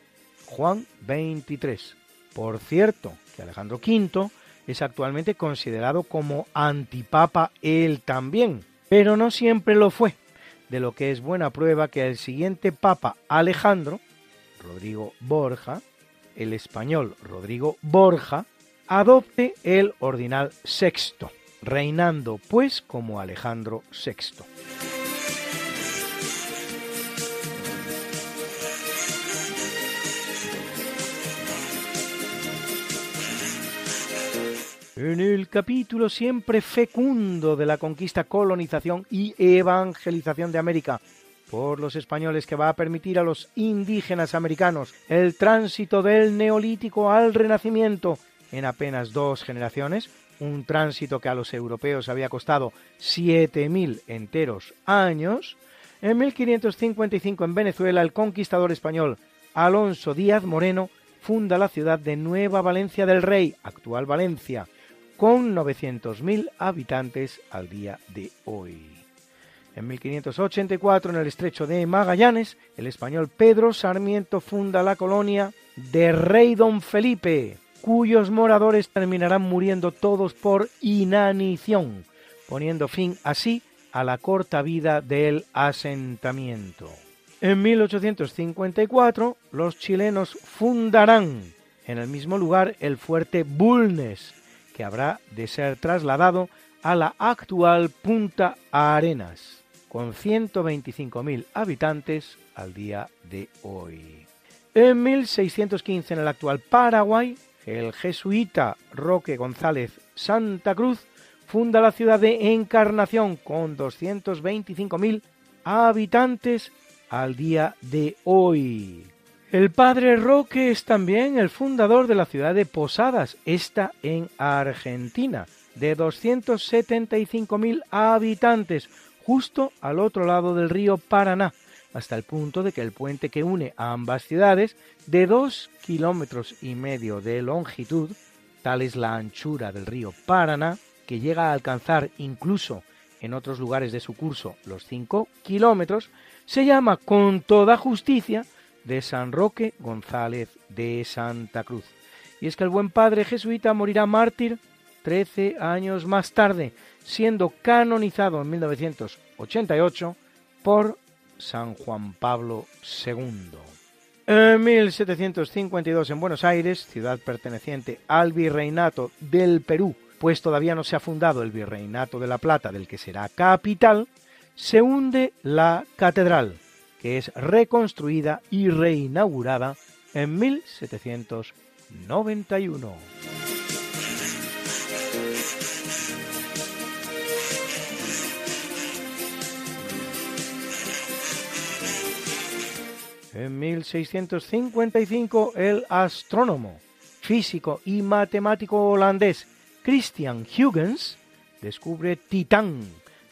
Juan 23. Por cierto, que Alejandro V es actualmente considerado como antipapa él también, pero no siempre lo fue, de lo que es buena prueba que el siguiente papa Alejandro, Rodrigo Borja, el español Rodrigo Borja, adopte el ordinal sexto, reinando pues como Alejandro VI. En el capítulo siempre fecundo de la conquista, colonización y evangelización de América, por los españoles que va a permitir a los indígenas americanos el tránsito del neolítico al renacimiento en apenas dos generaciones, un tránsito que a los europeos había costado 7.000 enteros años, en 1555 en Venezuela el conquistador español Alonso Díaz Moreno funda la ciudad de Nueva Valencia del Rey, actual Valencia, con 900.000 habitantes al día de hoy. En 1584, en el estrecho de Magallanes, el español Pedro Sarmiento funda la colonia de Rey Don Felipe, cuyos moradores terminarán muriendo todos por inanición, poniendo fin así a la corta vida del asentamiento. En 1854, los chilenos fundarán en el mismo lugar el fuerte Bulnes, que habrá de ser trasladado a la actual Punta Arenas, con 125.000 habitantes al día de hoy. En 1615, en el actual Paraguay, el jesuita Roque González Santa Cruz funda la ciudad de Encarnación con 225.000 habitantes al día de hoy. El padre Roque es también el fundador de la ciudad de Posadas, esta en Argentina, de 275.000 habitantes, justo al otro lado del río Paraná, hasta el punto de que el puente que une a ambas ciudades, de dos kilómetros y medio de longitud, tal es la anchura del río Paraná, que llega a alcanzar incluso en otros lugares de su curso los cinco kilómetros, se llama con toda justicia de San Roque González de Santa Cruz. Y es que el buen padre jesuita morirá mártir 13 años más tarde, siendo canonizado en 1988 por San Juan Pablo II. En 1752 en Buenos Aires, ciudad perteneciente al virreinato del Perú, pues todavía no se ha fundado el virreinato de La Plata del que será capital, se hunde la catedral, que es reconstruida y reinaugurada en 1791. En 1655 el astrónomo, físico y matemático holandés Christian Huygens descubre Titán,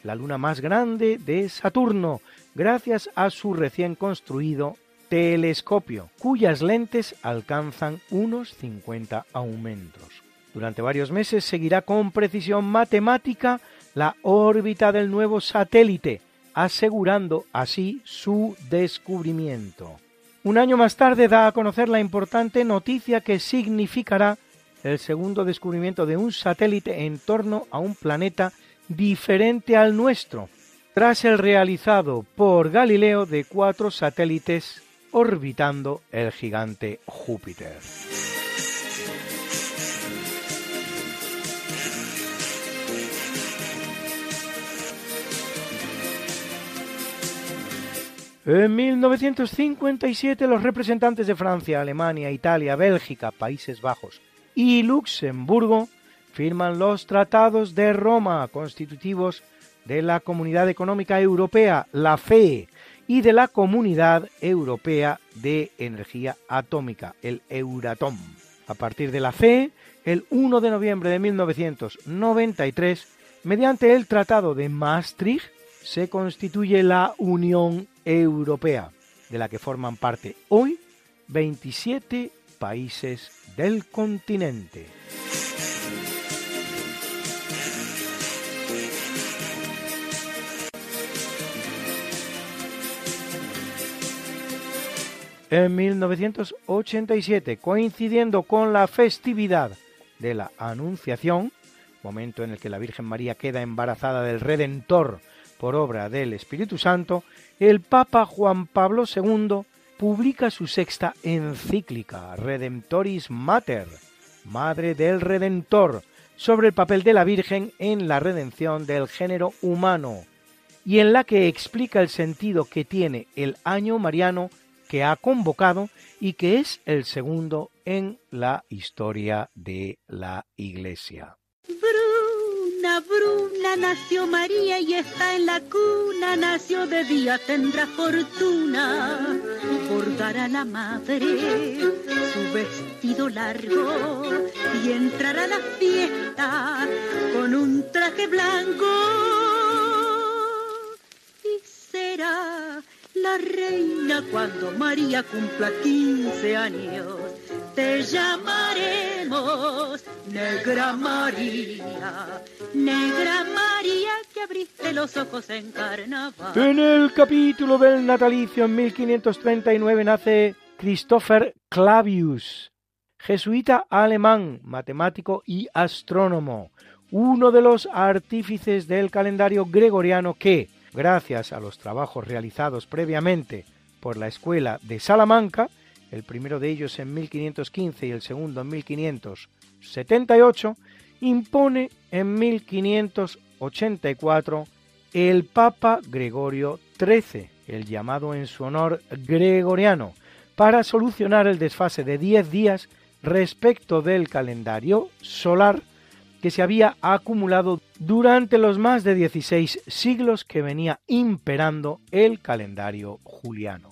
la luna más grande de Saturno, gracias a su recién construido telescopio, cuyas lentes alcanzan unos 50 aumentos. Durante varios meses seguirá con precisión matemática la órbita del nuevo satélite, asegurando así su descubrimiento. Un año más tarde da a conocer la importante noticia que significará el segundo descubrimiento de un satélite en torno a un planeta diferente al nuestro, tras el realizado por Galileo de cuatro satélites orbitando el gigante Júpiter. En 1957 los representantes de Francia, Alemania, Italia, Bélgica, Países Bajos y Luxemburgo firman los tratados de Roma constitutivos de la Comunidad Económica Europea, la FE, y de la Comunidad Europea de Energía Atómica, el Euratom. A partir de la FE, el 1 de noviembre de 1993, mediante el Tratado de Maastricht, se constituye la Unión Europea, de la que forman parte hoy 27 países del continente. En 1987, coincidiendo con la festividad de la Anunciación, momento en el que la Virgen María queda embarazada del Redentor por obra del Espíritu Santo, el Papa Juan Pablo II publica su sexta encíclica, Redemptoris Mater, Madre del Redentor, sobre el papel de la Virgen en la redención del género humano, y en la que explica el sentido que tiene el año mariano que ha convocado y que es el segundo en la historia de la Iglesia. Bruna, Bruna, nació María y está en la cuna, nació de día, tendrá fortuna. Por dar a la madre su vestido largo y entrar a la fiesta con un traje blanco. Y será la reina cuando María cumpla 15 años. Te llamaremos Negra María, Negra María que abriste los ojos en carnaval. En el capítulo del natalicio en 1539 nace Christopher Clavius, jesuita alemán, matemático y astrónomo, uno de los artífices del calendario gregoriano que, gracias a los trabajos realizados previamente por la Escuela de Salamanca, el primero de ellos en 1515 y el segundo en 1578, impone en 1584 el Papa Gregorio XIII, el llamado en su honor gregoriano, para solucionar el desfase de 10 días respecto del calendario solar que se había acumulado durante los más de 16 siglos que venía imperando el calendario juliano.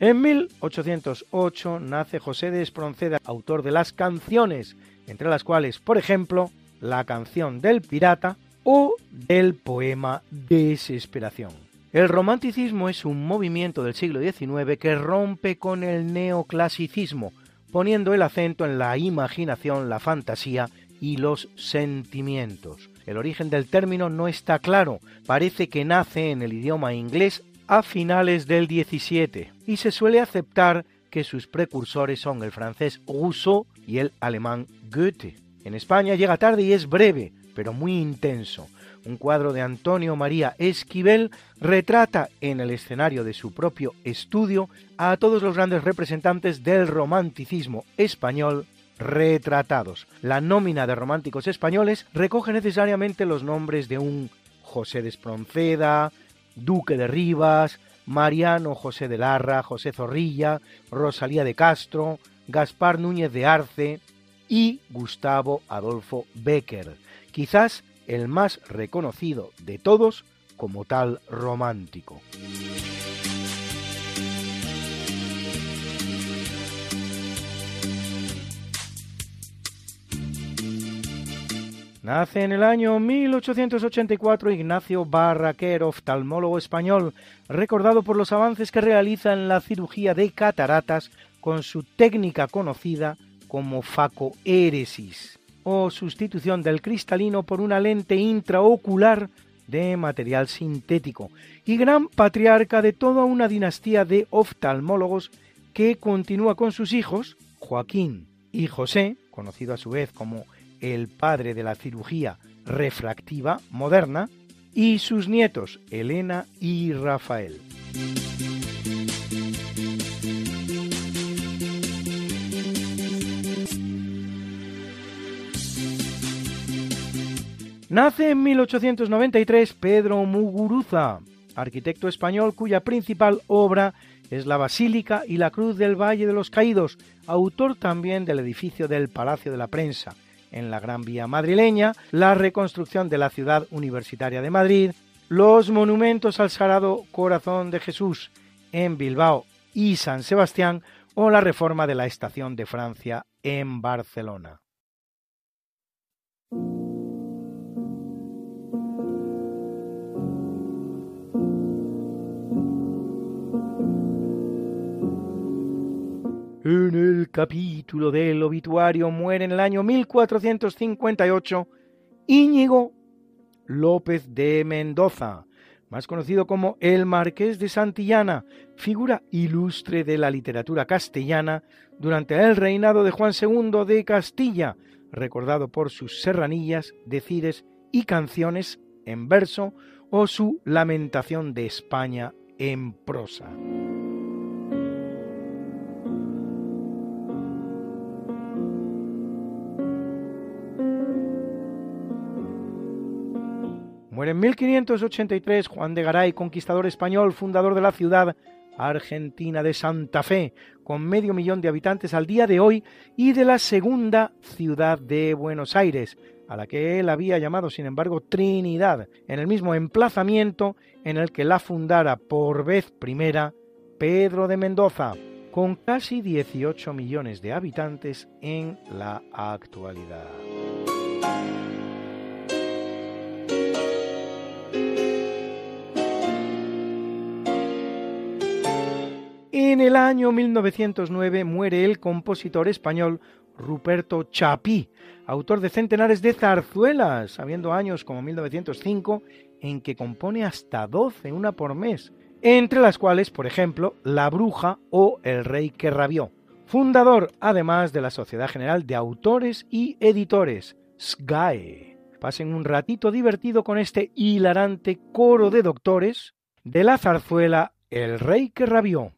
En 1808 nace José de Espronceda, autor de las canciones, entre las cuales, por ejemplo, la canción del pirata o del poema Desesperación. El romanticismo es un movimiento del siglo XIX que rompe con el neoclasicismo, poniendo el acento en la imaginación, la fantasía y los sentimientos. El origen del término no está claro, parece que nace en el idioma inglés a finales del XVII y se suele aceptar que sus precursores son el francés Rousseau y el alemán Goethe. En España llega tarde y es breve, pero muy intenso. Un cuadro de Antonio María Esquivel retrata en el escenario de su propio estudio a todos los grandes representantes del romanticismo español retratados. La nómina de románticos españoles recoge necesariamente los nombres de un José de Espronceda, Duque de Rivas, Mariano José de Larra, José Zorrilla, Rosalía de Castro, Gaspar Núñez de Arce y Gustavo Adolfo Becker quizás el más reconocido de todos como tal romántico. Nace en el año 1884 Ignacio Barraquer, oftalmólogo español, recordado por los avances que realiza en la cirugía de cataratas con su técnica conocida como facoéresis sustitución del cristalino por una lente intraocular de material sintético y gran patriarca de toda una dinastía de oftalmólogos que continúa con sus hijos, Joaquín y José, conocido a su vez como el padre de la cirugía refractiva moderna, y sus nietos, Elena y Rafael. Nace en 1893 Pedro Muguruza, arquitecto español cuya principal obra es la Basílica y la Cruz del Valle de los Caídos, autor también del edificio del Palacio de la Prensa, en la Gran Vía madrileña, la reconstrucción de la ciudad universitaria de Madrid, los monumentos al Sagrado Corazón de Jesús en Bilbao y San Sebastián o la reforma de la Estación de Francia en Barcelona. En el capítulo del obituario muere en el año 1458 Íñigo López de Mendoza, más conocido como el Marqués de Santillana, figura ilustre de la literatura castellana durante el reinado de Juan II de Castilla, recordado por sus serranillas, decides y canciones en verso o su lamentación de España en prosa. Muere en 1583 Juan de Garay, conquistador español, fundador de la ciudad argentina de Santa Fe, con medio millón de habitantes al día de hoy, y de la segunda ciudad de Buenos Aires, a la que él había llamado, sin embargo, Trinidad, en el mismo emplazamiento en el que la fundara por vez primera Pedro de Mendoza, con casi 18 millones de habitantes en la actualidad. En el año 1909 muere el compositor español Ruperto Chapí, autor de centenares de zarzuelas, habiendo años como 1905 en que compone hasta 12, una por mes, entre las cuales, por ejemplo, La Bruja o El Rey que Rabió. Fundador, además, de la Sociedad General de Autores y Editores, SGAE. Pasen un ratito divertido con este hilarante coro de doctores de la zarzuela El Rey que Rabió.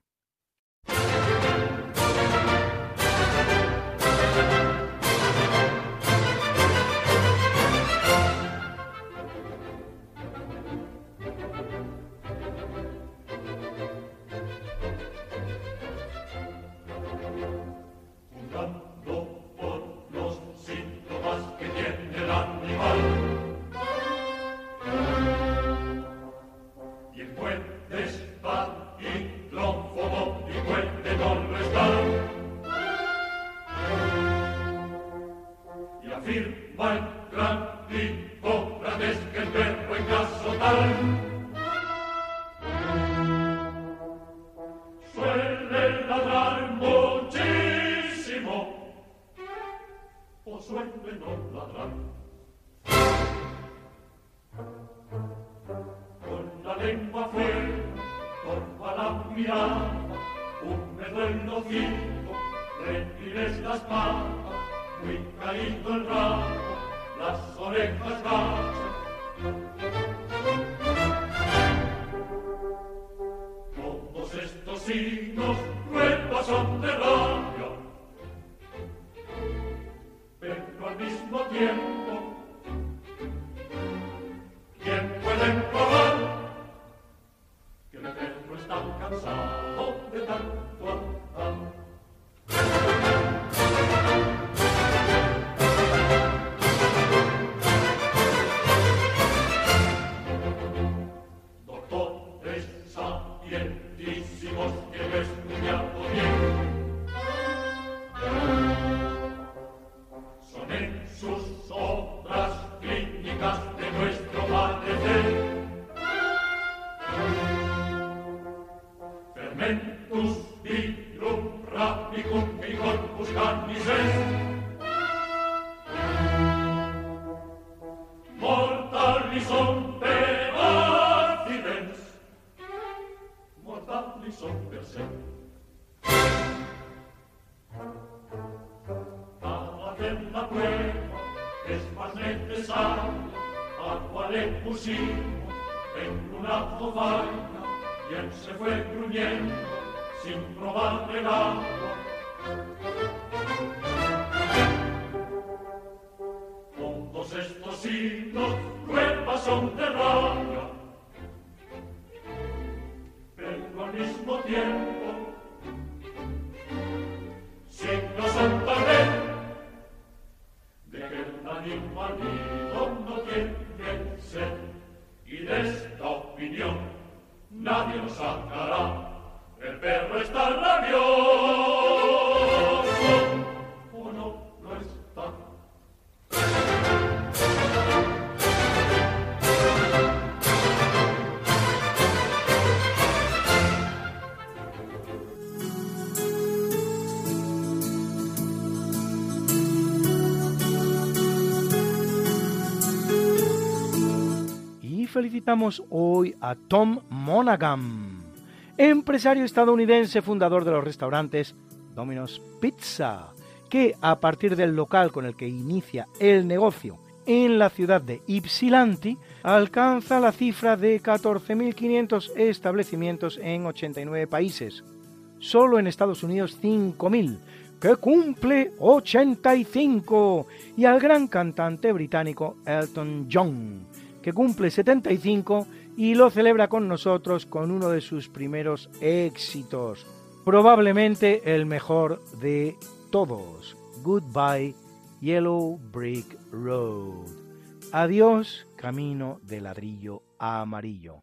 Felicitamos hoy a Tom Monaghan, empresario estadounidense fundador de los restaurantes Domino's Pizza, que a partir del local con el que inicia el negocio en la ciudad de Ypsilanti alcanza la cifra de 14.500 establecimientos en 89 países. Solo en Estados Unidos 5.000, que cumple 85, y al gran cantante británico Elton John, que cumple 75 y lo celebra con nosotros con uno de sus primeros éxitos, probablemente el mejor de todos, Goodbye Yellow Brick Road. Adiós, camino de ladrillo amarillo.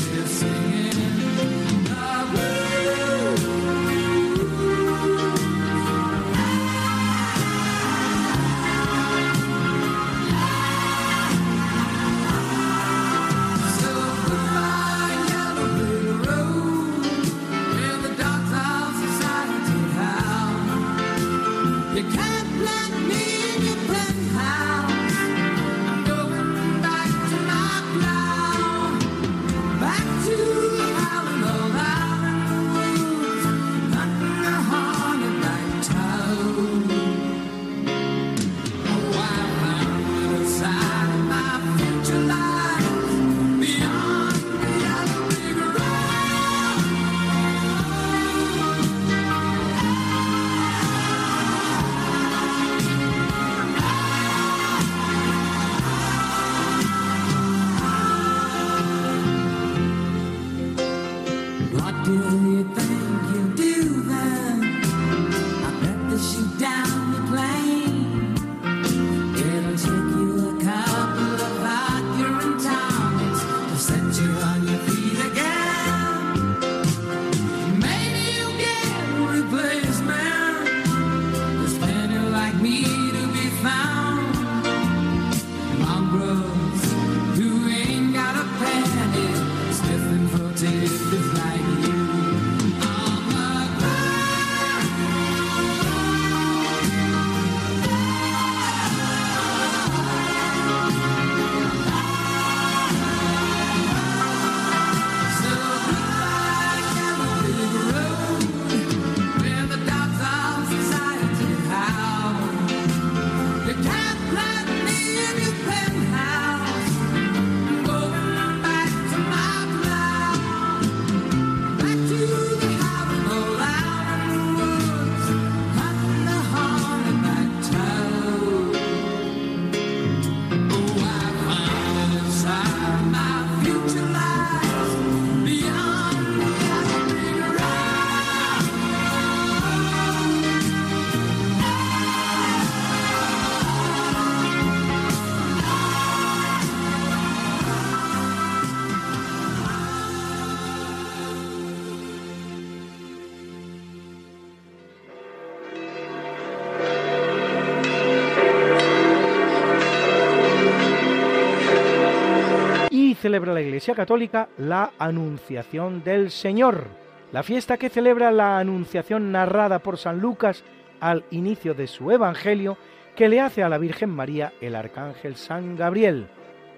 Iglesia Católica la Anunciación del Señor, la fiesta que celebra la Anunciación narrada por San Lucas al inicio de su Evangelio, que le hace a la Virgen María el Arcángel San Gabriel,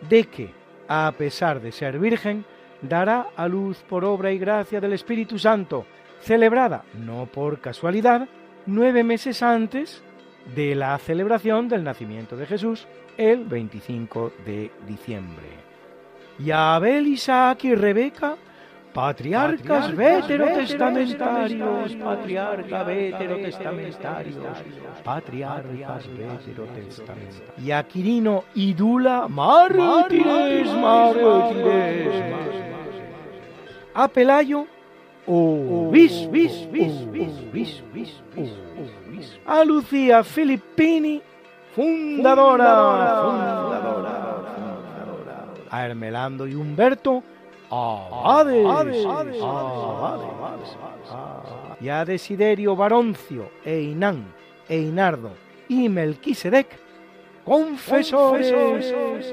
de que, a pesar de ser virgen, dará a luz por obra y gracia del Espíritu Santo, celebrada, no por casualidad, nueve meses antes de la celebración del nacimiento de Jesús, el 25 de diciembre. Y Abel, Isaac y Rebeca, patriarcas veterotestamentarios, patriarcas veterotestamentarios, patriarcas veterotestamentarios. Y a Quirino y Dula, mártires, mártires. A Pelayo. A Lucía Filippini, fundadora, fundadora a Hermelando y Humberto. Abades, y a Desiderio Baroncio e Inán e Inardo y Melquisedec. Confesores,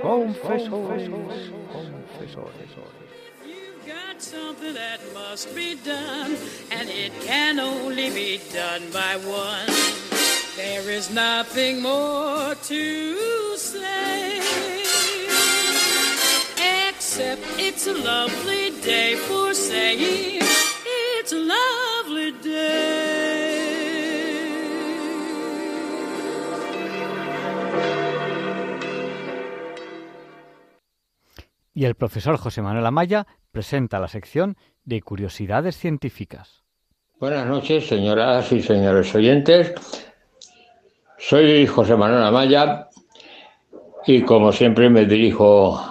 confesores, confesores. got something that must be done, and it can only be done by one. There is nothing more to say, except it's a lovely day for saying it's a lovely day. y el profesor José Manuel Amaya presenta la sección de curiosidades científicas. Buenas noches, señoras y señores oyentes. Soy José Manuel Amaya y como siempre me dirijo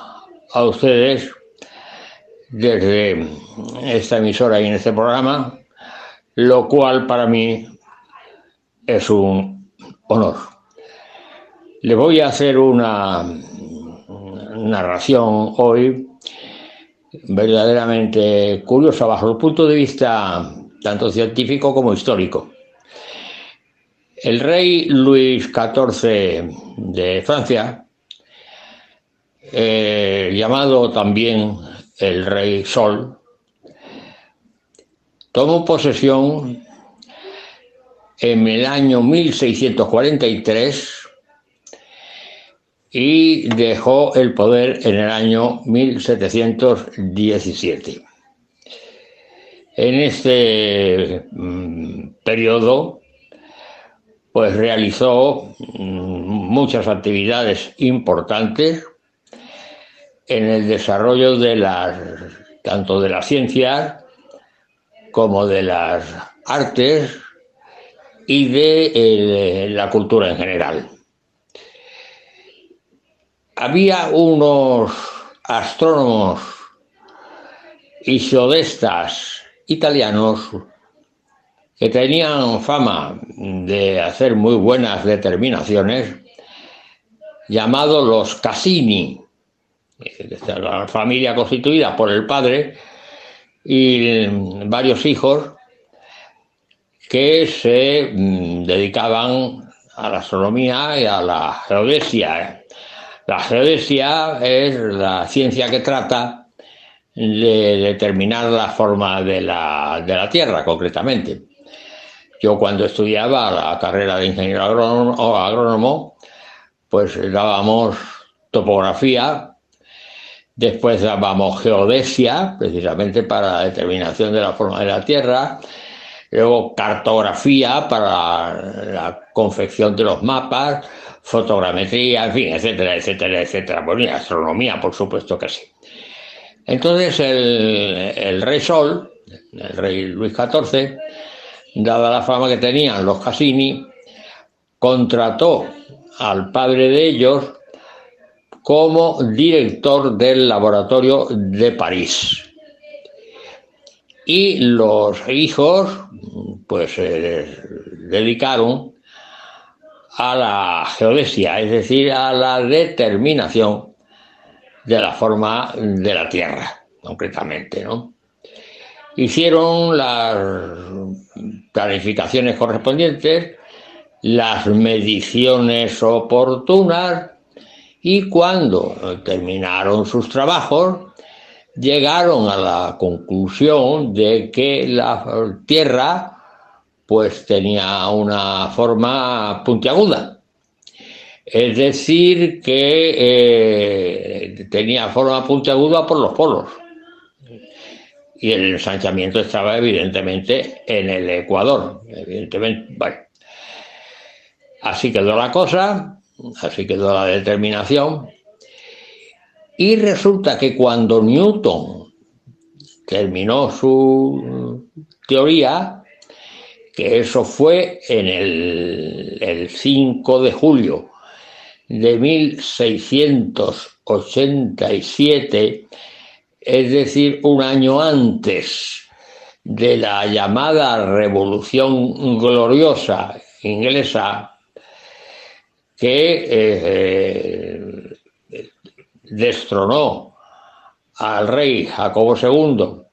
a ustedes desde esta emisora y en este programa, lo cual para mí es un honor. Le voy a hacer una narración hoy verdaderamente curiosa bajo el punto de vista tanto científico como histórico. El rey Luis XIV de Francia, eh, llamado también el rey Sol, tomó posesión en el año 1643 y dejó el poder en el año 1717. En este mm, periodo, pues realizó mm, muchas actividades importantes en el desarrollo de las tanto de las ciencias como de las artes y de eh, la cultura en general. Había unos astrónomos y geodestas italianos que tenían fama de hacer muy buenas determinaciones, llamados los Cassini, la familia constituida por el padre y varios hijos que se mm, dedicaban a la astronomía y a la geodesia la geodesia es la ciencia que trata de determinar la forma de la, de la Tierra, concretamente. Yo cuando estudiaba la carrera de ingeniero agrónomo, agrónomo pues dábamos topografía, después dábamos geodesia, precisamente para la determinación de la forma de la Tierra, luego cartografía para la confección de los mapas, fotogrametría, en fin, etcétera, etcétera, etcétera. Bueno, y astronomía, por supuesto que sí. Entonces el, rey Sol, el rey Luis XIV, dada la fama que tenían los Cassini, contrató al padre de ellos como director del laboratorio de París. Y los hijos, pues se dedicaron a la geodesia, es decir, a la determinación de la forma de la Tierra, concretamente, ¿no? Hicieron las planificaciones correspondientes, las mediciones oportunas y cuando terminaron sus trabajos, llegaron a la conclusión de que la Tierra pues tenía una forma puntiaguda. Es decir, que eh, tenía forma puntiaguda por los polos. Y el ensanchamiento estaba evidentemente en el Ecuador. Evidentemente, Así quedó la cosa, así quedó la determinación. Y resulta que cuando Newton terminó su teoría, que eso fue en el, 5 de julio de 1687, es decir, un año antes de la llamada Revolución Gloriosa inglesa, que eh, destronó al rey Jacobo II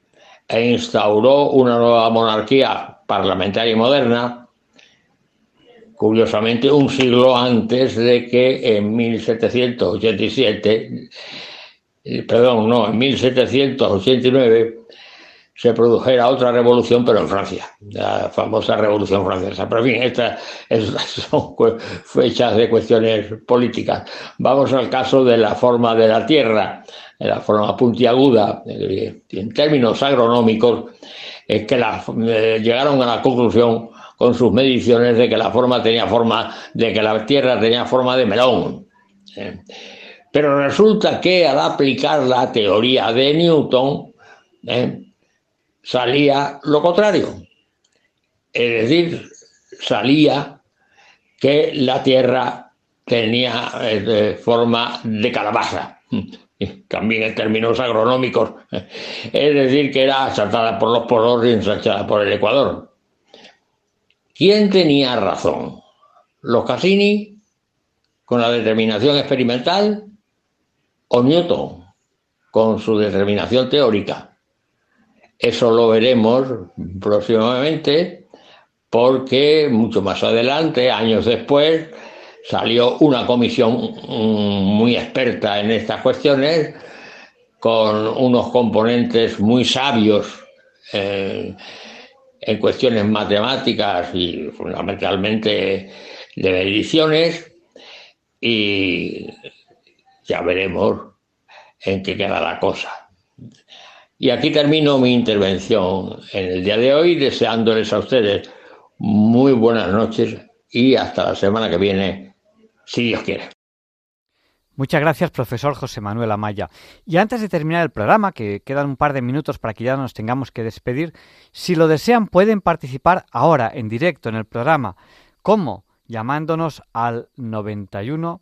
e instauró una nueva monarquía parlamentaria moderna, curiosamente un siglo antes de que en 1787 perdón, no, en 1789 se produjera otra revolución, pero en Francia, la famosa revolución francesa. Pero en fin, estas, *laughs* son fechas de cuestiones políticas. Vamos al caso de la forma de la Tierra, de la forma puntiaguda, eh, en términos agronómicos, es que eh, llegaron a la conclusión con sus mediciones de que la forma tenía forma, de que la Tierra tenía forma de melón. ¿eh? Pero resulta que al aplicar la teoría de Newton, salía lo contrario. Es decir, salía que la Tierra tenía eh, forma de calabaza, *laughs* también en términos agronómicos, *laughs* es decir, que era achatada por los polos y ensanchada por el Ecuador. ¿Quién tenía razón? ¿Los Cassini con la determinación experimental o Newton con su determinación teórica? Eso lo veremos próximamente porque mucho más adelante, años después, salió una comisión mm, muy experta en estas cuestiones con unos componentes muy sabios eh, en cuestiones matemáticas y fundamentalmente de mediciones y ya veremos en qué queda la cosa. Y aquí termino mi intervención en el día de hoy, deseándoles a ustedes muy buenas noches y hasta la semana que viene, si Dios quiere. Muchas gracias, profesor José Manuel Amaya. Y antes de terminar el programa, que quedan un par de minutos para que ya nos tengamos que despedir, si lo desean pueden participar ahora en directo en el programa. ¿Cómo? Llamándonos al 91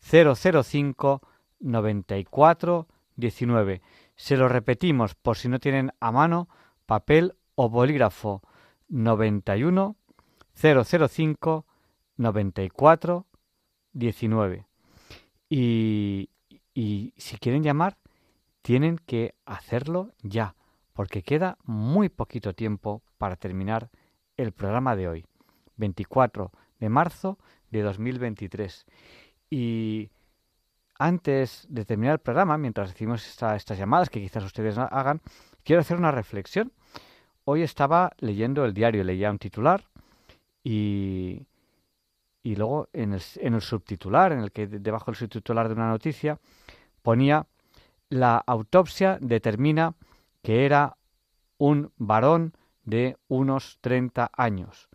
005 94 19. Se lo repetimos por si no tienen a mano papel o bolígrafo 91 005 94 19. Y, si quieren llamar, tienen que hacerlo ya, porque queda muy poquito tiempo para terminar el programa de hoy, 24 de marzo de 2023. Y antes de terminar el programa, mientras decimos estas llamadas que quizás ustedes hagan, quiero hacer una reflexión. Hoy estaba leyendo el diario, leía un titular y, y luego en el, en el subtitular, en el que debajo del subtitular de una noticia, ponía la autopsia determina que era un varón de unos 30 años.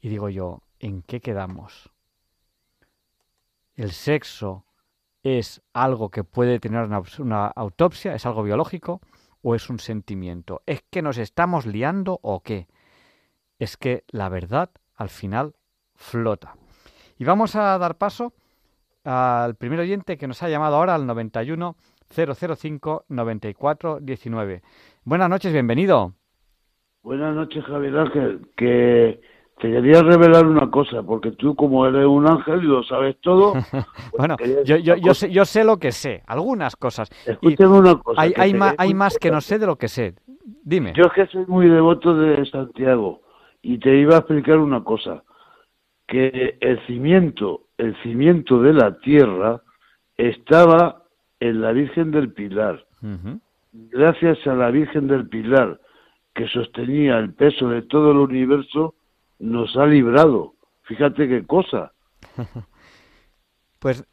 Y digo yo, ¿en qué quedamos? El sexo es algo que puede tener una, autopsia, es algo biológico o es un sentimiento. ¿Es que nos estamos liando o qué? Es que la verdad al final flota. Y vamos a dar paso al primer oyente que nos ha llamado ahora al 91 005 94 19. Buenas noches, bienvenido. Buenas noches, Javier Ángel. Te quería revelar una cosa, porque tú como eres un ángel y lo sabes todo... *laughs* Pues bueno, yo, yo, yo, sé, yo sé lo que sé, algunas cosas. Escúchame una cosa. Hay, hay, más, hay más que no sé de lo que sé. Dime. Yo es que soy muy devoto de Santiago y te iba a explicar una cosa, que el cimiento, el cimiento de la tierra estaba en la Virgen del Pilar. Gracias a la Virgen del Pilar, que sostenía el peso de todo el universo, nos ha librado. Fíjate qué cosa. *laughs* pues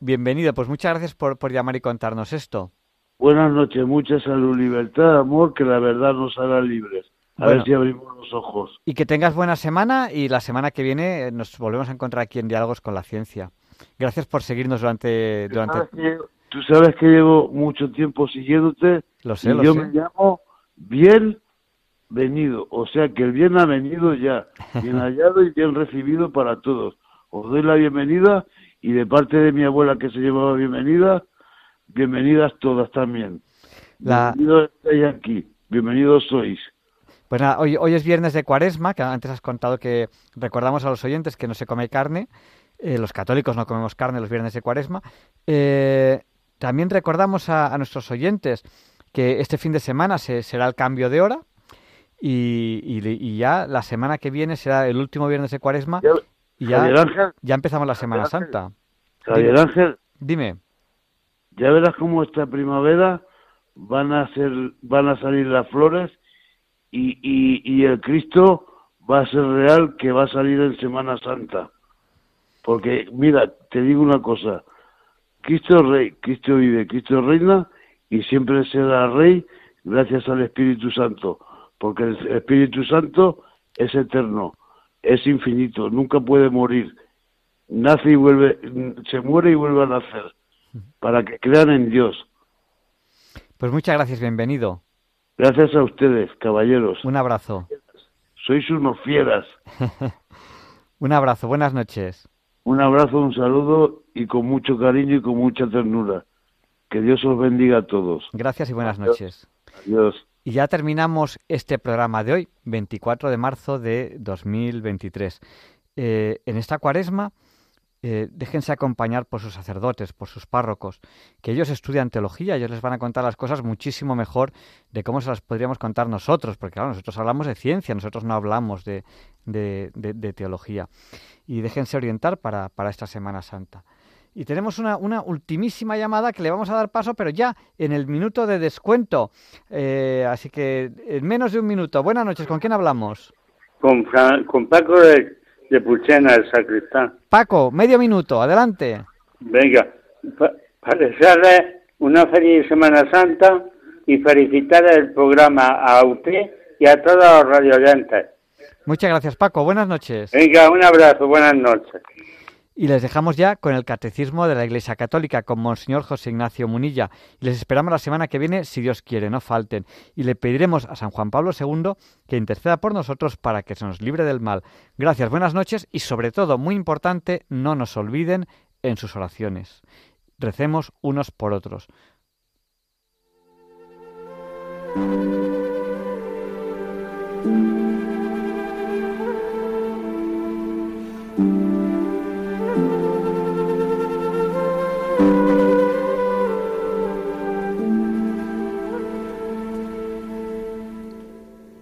bienvenido, pues muchas gracias por, por llamar y contarnos esto. Buenas noches, mucha salud, libertad, amor, que la verdad nos hará libres. A ver si abrimos los ojos. Y que tengas buena semana y la semana que viene eh, nos volvemos a encontrar aquí en Diálogos con la Ciencia. Gracias por seguirnos durante... durante... Tú sabes que llevo mucho tiempo siguiéndote. Lo sé, y yo me llamo Bien venido, o sea que el bien ha venido ya, bien *laughs* hallado y bien recibido para todos. Os doy la bienvenida y de parte de mi abuela que se llamaba bienvenida, bienvenidas todas también. La... Bienvenidos estáis aquí, bienvenidos sois. Pues nada, hoy, hoy es viernes de cuaresma, que antes has contado que recordamos a los oyentes que no se come carne, eh, los católicos no comemos carne los viernes de cuaresma. Eh, también recordamos a, nuestros oyentes que este fin de semana se, será el cambio de hora, y, ya la semana que viene será el último viernes de cuaresma y ya, ya empezamos la Semana Santa. Javier Ángel. Dime. Ya verás cómo esta primavera van a ser, van a salir las flores y, y, y el Cristo va a ser real que va a salir en Semana Santa. Porque, mira, te digo una cosa, Cristo es Rey, Cristo vive, Cristo reina y siempre será Rey gracias al Espíritu Santo, porque el Espíritu Santo es eterno, es infinito, nunca puede morir, nace y vuelve, se muere y vuelve a nacer, para que crean en Dios. Pues muchas gracias, bienvenido. Gracias a ustedes, caballeros. Un abrazo. Sois unos fieras. *laughs* un abrazo, buenas noches. Un abrazo, un saludo y con mucho cariño y con mucha ternura. Que Dios os bendiga a todos. Gracias y buenas noches. Adiós. Y ya terminamos este programa de hoy, 24 de marzo de 2023. Eh, en esta cuaresma eh, déjense acompañar por sus sacerdotes, por sus párrocos, que ellos estudian teología, ellos les van a contar las cosas muchísimo mejor de cómo se las podríamos contar nosotros, porque claro, nosotros hablamos de ciencia, nosotros no hablamos de, teología. Y déjense orientar para, esta Semana Santa. Y tenemos una, una, ultimísima llamada que le vamos a dar paso, pero ya en el minuto de descuento. Eh, así que en menos de un minuto. Buenas noches, ¿con quién hablamos? Con, con Paco de de Puchena, el sacristán. Paco, medio minuto, adelante. Venga, para desearle una feliz Semana Santa y felicitar el programa a usted y a todos los radioyentes. Muchas gracias, Paco. Buenas noches. Venga, un abrazo. Buenas noches. Y les dejamos ya con el Catecismo de la Iglesia Católica con Monseñor José Ignacio Munilla. Y les esperamos la semana que viene, si Dios quiere, no falten. Y le pediremos a San Juan Pablo II que interceda por nosotros para que se nos libre del mal. Gracias, buenas noches y sobre todo, muy importante, no nos olviden en sus oraciones. Recemos unos por otros.